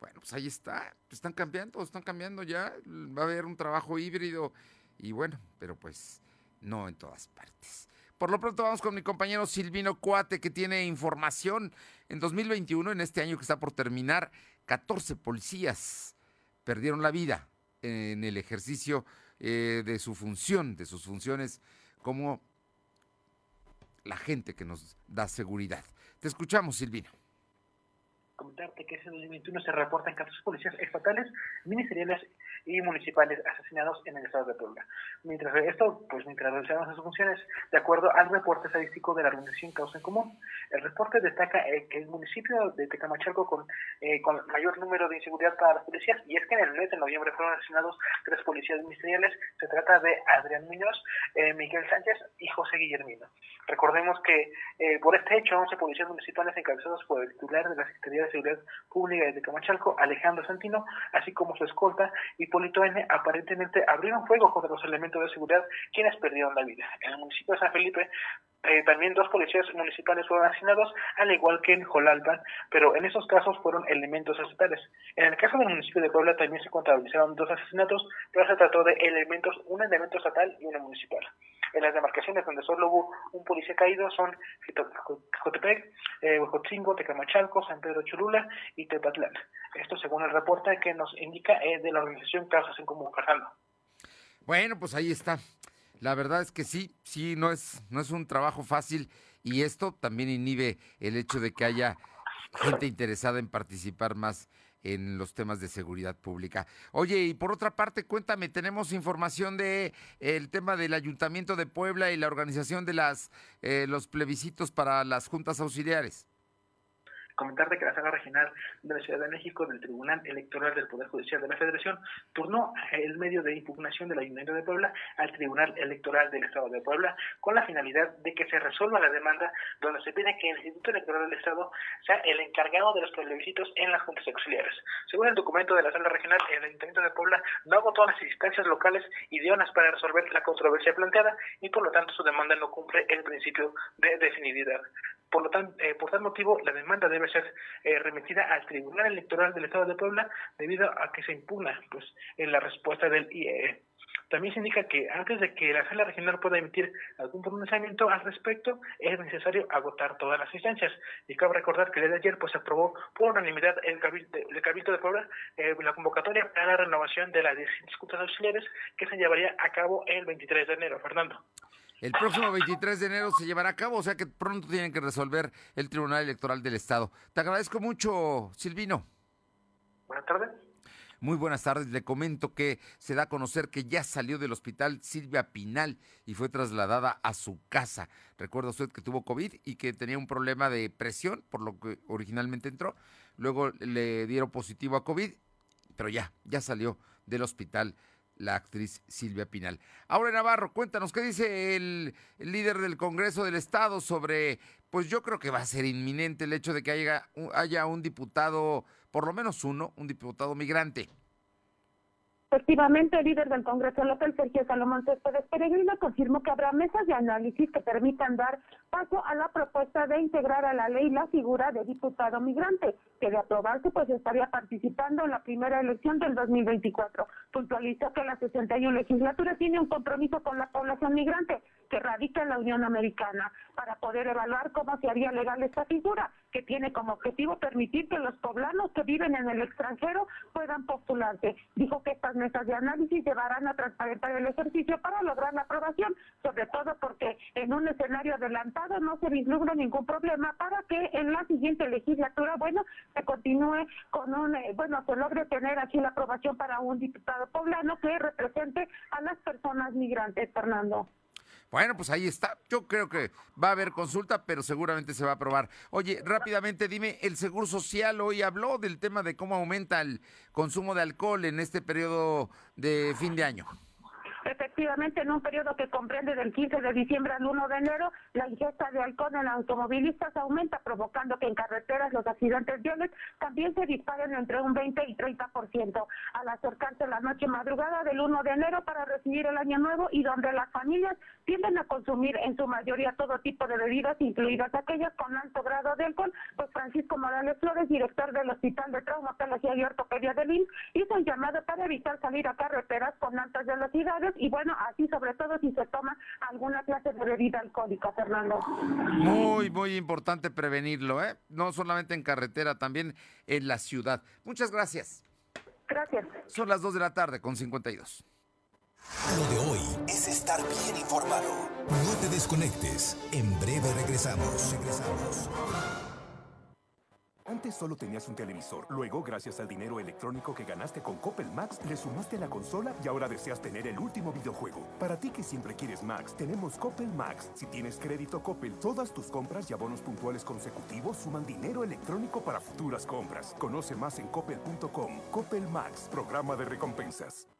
Bueno, pues ahí está. Están cambiando, están cambiando ya. Va a haber un trabajo híbrido y bueno, pero pues no en todas partes. Por lo pronto vamos con mi compañero Silvino Cuate que tiene información. En 2021, en este año que está por terminar, 14 policías perdieron la vida en el ejercicio eh, de su función, de sus funciones como la gente que nos da seguridad. Te escuchamos, Silvino comentarte que ese 2021 se reportan 14 policías estatales, ministeriales y municipales asesinados en el estado de Puebla. Mientras esto, pues mientras realizaban sus funciones, de acuerdo al reporte estadístico de la organización Causa en Común, el reporte destaca eh, que el municipio de Tecamachalco con, eh, con mayor número de inseguridad para las policías, y es que en el mes de noviembre fueron asesinados tres policías ministeriales, se trata de Adrián Muñoz, eh, Miguel Sánchez y José Guillermino. Recordemos que por este hecho, 11 policías municipales encabezados por el titular de la Secretaría de Seguridad Pública de Tecamachalco, Alejandro Santino, así como su escolta y Polito N aparentemente abrieron fuego contra los elementos de seguridad quienes perdieron la vida. En el municipio de San Felipe eh, también dos policías municipales fueron asesinados, al igual que en Jolalpan, pero en esos casos fueron elementos estatales. En el caso del municipio de Puebla también se contabilizaron dos asesinatos, pero se trató de elementos, un elemento estatal y uno municipal. En las demarcaciones donde solo hubo un policía caído son Jotepec, eh, Huejotzingo, Tecamachalco, San Pedro Cholula y Tepatlán. Esto según el reporte que nos indica eh, de la organización Causas en Común, Fernando. Bueno, pues ahí está. La verdad es que sí, sí, no es, no es un trabajo fácil y esto también inhibe el hecho de que haya gente interesada en participar más en los temas de seguridad pública. Oye, y por otra parte, cuéntame, tenemos información de el tema del Ayuntamiento de Puebla y la organización de las eh, los plebiscitos para las juntas auxiliares comentarte que la sala regional de la Ciudad de México del Tribunal Electoral del Poder Judicial de la Federación turnó el medio de impugnación del Ayuntamiento de Puebla al Tribunal Electoral del Estado de Puebla con la finalidad de que se resuelva la demanda donde se pide que el Instituto Electoral del Estado sea el encargado de los plebiscitos en las juntas auxiliares. Según el documento de la sala regional, el Ayuntamiento de Puebla no agotó las instancias locales idóneas para resolver la controversia planteada y por lo tanto su demanda no cumple el principio de definibilidad. Por, lo tanto, eh, por tal motivo, la demanda debe ser eh, remitida al Tribunal Electoral del Estado de Puebla debido a que se impugna pues, en la respuesta del IEE. También se indica que antes de que la sala regional pueda emitir algún pronunciamiento al respecto, es necesario agotar todas las instancias. Y cabe recordar que el día de ayer pues, se aprobó por unanimidad el Cabildo, de Puebla eh, la convocatoria para la renovación de las discutas auxiliares que se llevaría a cabo el 23 de enero. Fernando. El próximo 23 de enero se llevará a cabo, o sea que pronto tienen que resolver el Tribunal Electoral del Estado. Te agradezco mucho, Silvino. Buenas tardes. Muy buenas tardes. Le comento que se da a conocer que ya salió del hospital Silvia Pinal y fue trasladada a su casa. Recuerda usted que tuvo COVID y que tenía un problema de presión, por lo que originalmente entró. Luego le dieron positivo a COVID, pero ya, ya salió del hospital la actriz Silvia Pinal. Ahora Navarro, cuéntanos qué dice el, líder del Congreso del Estado sobre, pues yo creo que va a ser inminente el hecho de que haya, un diputado, por lo menos uno, un diputado migrante. Efectivamente, el líder del Congreso local, Sergio Salomón Céspedes Peregrino, confirmó que habrá mesas de análisis que permitan dar paso a la propuesta de integrar a la ley la figura de diputado migrante, que de aprobarse pues estaría participando en la primera elección del 2024. Puntualizó que la 61 legislatura tiene un compromiso con la población migrante que radica en la Unión Americana para poder evaluar cómo se haría legal esta figura, que tiene como objetivo permitir que los poblanos que viven en el extranjero puedan postularse. Dijo que estas mesas de análisis llevarán a transparentar el ejercicio para lograr la aprobación, sobre todo porque en un escenario adelantado no se vislumbra ningún problema para que en la siguiente legislatura, bueno, se continúe con un, eh, bueno, se logre tener aquí la aprobación para un diputado poblano que represente a las personas migrantes, Fernando. Bueno, pues ahí está. Yo creo que va a haber consulta, pero seguramente se va a aprobar. Oye, rápidamente dime, el Seguro Social hoy habló del tema de cómo aumenta el consumo de alcohol en este periodo de fin de año. Efectivamente, en un periodo que comprende del 15 de diciembre al 1 de enero, la ingesta de alcohol en automovilistas aumenta, provocando que en carreteras los accidentes viales también se disparen entre un 20 y 30%. Al acercarse la noche madrugada del 1 de enero para recibir el año nuevo y donde las familias tienden a consumir en su mayoría todo tipo de bebidas, incluidas aquellas con alto grado de alcohol, pues Francisco Morales Flores, director del Hospital de Traumatología y Ortopedia del INS, hizo un llamado para evitar salir a carreteras con altas velocidades y bueno, así sobre todo si se toma alguna clase de bebida alcohólica, Fernando. Muy, muy importante prevenirlo, ¿eh? No solamente en carretera, también en la ciudad. Muchas gracias. Gracias. Son las 2 de la tarde con 52. Lo de hoy es estar bien informado. No te desconectes. En breve regresamos. Regresamos. Antes solo tenías un televisor. Luego, gracias al dinero electrónico que ganaste con Coppel Max, le sumaste la consola y ahora deseas tener el último videojuego. Para ti que siempre quieres Max, tenemos Coppel Max. Si tienes crédito Coppel, todas tus compras y abonos puntuales consecutivos suman dinero electrónico para futuras compras. Conoce más en coppel.com. Coppel Max, programa de recompensas.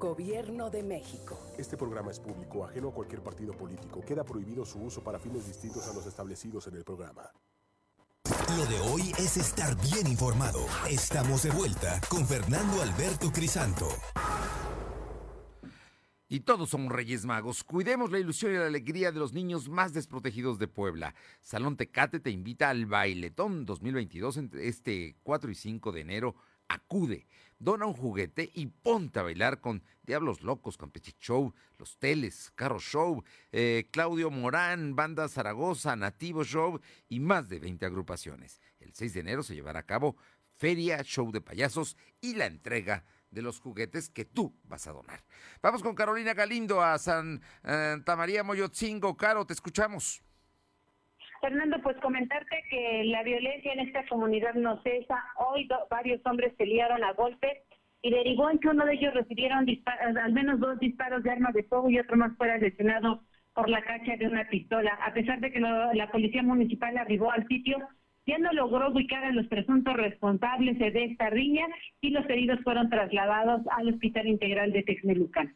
Gobierno de México. Este programa es público, ajeno a cualquier partido político. Queda prohibido su uso para fines distintos a los establecidos en el programa. Lo de hoy es estar bien informado. Estamos de vuelta con Fernando Alberto Crisanto. Y todos somos Reyes Magos. Cuidemos la ilusión y la alegría de los niños más desprotegidos de Puebla. Salón Tecate te invita al Bailetón 2022 entre este 4 y 5 de enero. Acude, dona un juguete y ponte a bailar con Diablos Locos, Campeche Show, Los Teles, Carro Show, eh, Claudio Morán, Banda Zaragoza, Nativo Show y más de 20 agrupaciones. El 6 de enero se llevará a cabo feria, show de payasos y la entrega de los juguetes que tú vas a donar. Vamos con Carolina Galindo a Santa María Moyotzingo. Caro, te escuchamos. Fernando, pues comentarte que la violencia en esta comunidad no cesa. Hoy varios hombres se liaron a golpes y derivó en que uno de ellos recibieron al menos dos disparos de armas de fuego y otro más fuera lesionado por la cacha de una pistola. A pesar de que la policía municipal arribó al sitio, ya no logró ubicar a los presuntos responsables de esta riña y los heridos fueron trasladados al Hospital Integral de Texmelucan.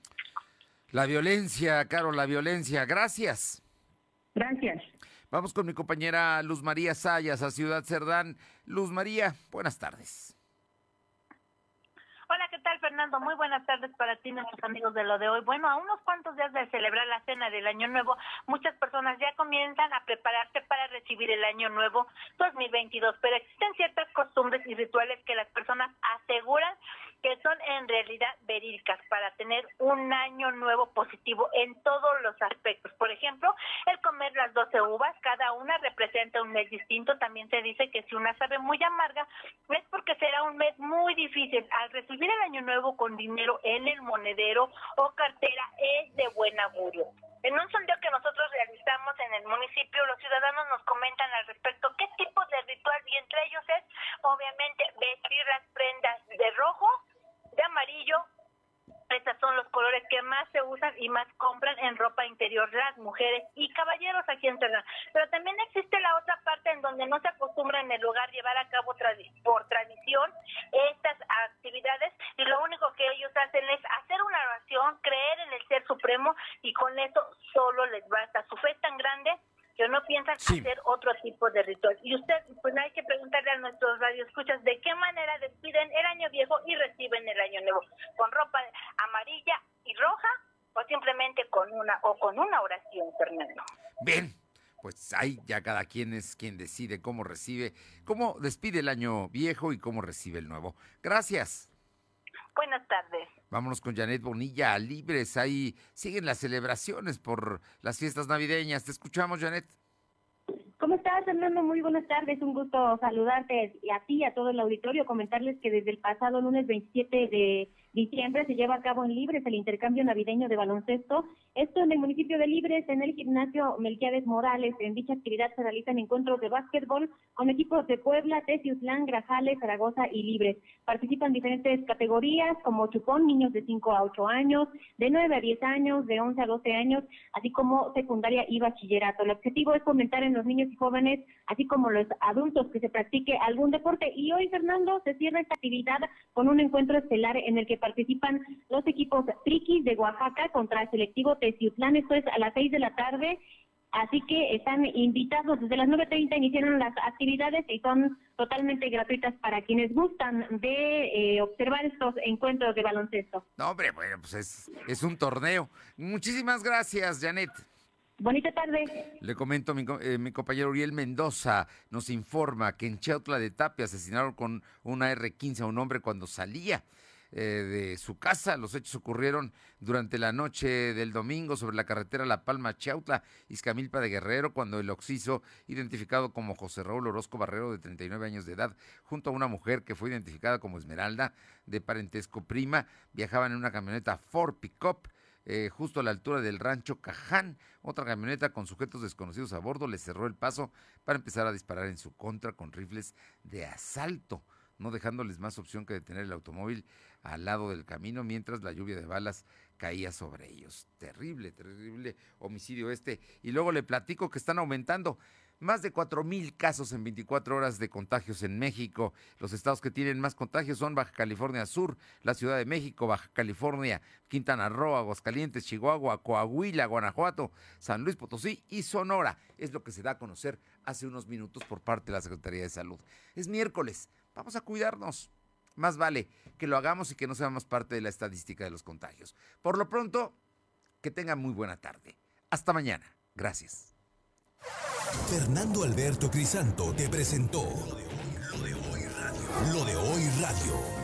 La violencia, Caro, la violencia. Gracias. Gracias. Vamos con mi compañera Luz María Sayas a Ciudad Cerdán. Luz María, buenas tardes. Hola, ¿qué tal, Fernando? Muy buenas tardes para ti, nuestros amigos de lo de hoy. Bueno, a unos cuantos días de celebrar la cena del Año Nuevo, muchas personas ya comienzan a prepararse para recibir el Año Nuevo 2022, pero existen ciertas costumbres y rituales que las personas aseguran que son en realidad verídicas para tener un año nuevo positivo en todos los aspectos. Por ejemplo, el comer las 12 uvas, cada una representa un mes distinto. También se dice que si una sabe muy amarga, es porque será un mes muy difícil. Al recibir el año nuevo con dinero en el monedero o cartera es de buen augurio. En un sondeo que nosotros realizamos en el municipio, los ciudadanos nos comentan al respecto qué tipo de ritual y entre ellos es obviamente vestir las prendas de rojo, de amarillo. Estos son los colores que más se usan y más compran en ropa interior las mujeres y caballeros aquí en Cerdán. Pero también existe la otra parte en donde no se acostumbra en el lugar llevar a cabo por tradición estas actividades y lo único que ellos hacen es hacer una oración, creer en el Ser Supremo y con eso solo les basta. Su fe tan grande que no piensan hacer otro tipo de ritual. Y usted, pues hay que preguntarle a nuestros radioescuchas de qué manera despiden el año viejo y reciben el año nuevo, con ropa amarilla y roja o simplemente con una o con una oración, Fernando. Bien, pues ahí ya cada quien es quien decide cómo recibe, cómo despide el año viejo y cómo recibe el nuevo. Gracias. Buenas tardes. Vámonos con Janet Bonilla, libres. Ahí siguen las celebraciones por las fiestas navideñas. Te escuchamos, Janet. ¿Cómo estás, Fernando? Muy buenas tardes. Un gusto saludarte y a ti y a todo el auditorio. Comentarles que desde el pasado lunes 27 de diciembre se lleva a cabo en Libres el intercambio navideño de baloncesto. Esto en el municipio de Libres, en el gimnasio Melquiades Morales. En dicha actividad se realizan encuentros de básquetbol con equipos de Puebla, Teciutlán, Grajales, Zaragoza y Libres. Participan diferentes categorías como chupón, niños de 5 a 8 años, de 9 a 10 años, de 11 a 12 años, así como secundaria y bachillerato. El objetivo es fomentar en los niños y jóvenes, así como los adultos, que se practique algún deporte. Y hoy, Fernando, se cierra esta actividad con un encuentro estelar en el que participan los equipos Triquis de Oaxaca contra el selectivo Teciutlán. Esto es a las 6 de la tarde. Así que están invitados, desde las 9.30 iniciaron las actividades y son totalmente gratuitas para quienes gustan de eh, observar estos encuentros de baloncesto. No, hombre, bueno, pues es, es un torneo. Muchísimas gracias, Janet. Bonita tarde. Le comento, mi, eh, mi, compañero Uriel Mendoza nos informa que en Cheutla de Tapia asesinaron con una R-15 a un hombre cuando salía eh, de su casa. Los hechos ocurrieron durante la noche del domingo sobre la carretera La Palma Chautla, Izcamilpa de Guerrero, cuando el occiso, identificado como José Raúl Orozco Barrero, de 39 años de edad, junto a una mujer que fue identificada como Esmeralda, de parentesco prima, viajaban en una camioneta Ford Pickup. Eh, justo a la altura del rancho Caján. Otra camioneta con sujetos desconocidos a bordo le cerró el paso para empezar a disparar en su contra con rifles de asalto no dejándoles más opción que detener el automóvil al lado del camino mientras la lluvia de balas caía sobre ellos. Terrible, terrible homicidio este. Y luego le platico que están aumentando más de cuatro mil casos en 24 horas de contagios en México. Los estados que tienen más contagios son Baja California Sur, la Ciudad de México, Baja California, Quintana Roo, Aguascalientes, Chihuahua, Coahuila, Guanajuato, San Luis Potosí y Sonora. Es lo que se da a conocer hace unos minutos por parte de la Secretaría de Salud. Es miércoles. Vamos a cuidarnos. Más vale que lo hagamos y que no seamos parte de la estadística de los contagios. Por lo pronto, Que tengan muy buena tarde. Hasta mañana. Gracias. Fernando Alberto Crisanto te presentó Lo de hoy radio. Lo de hoy radio.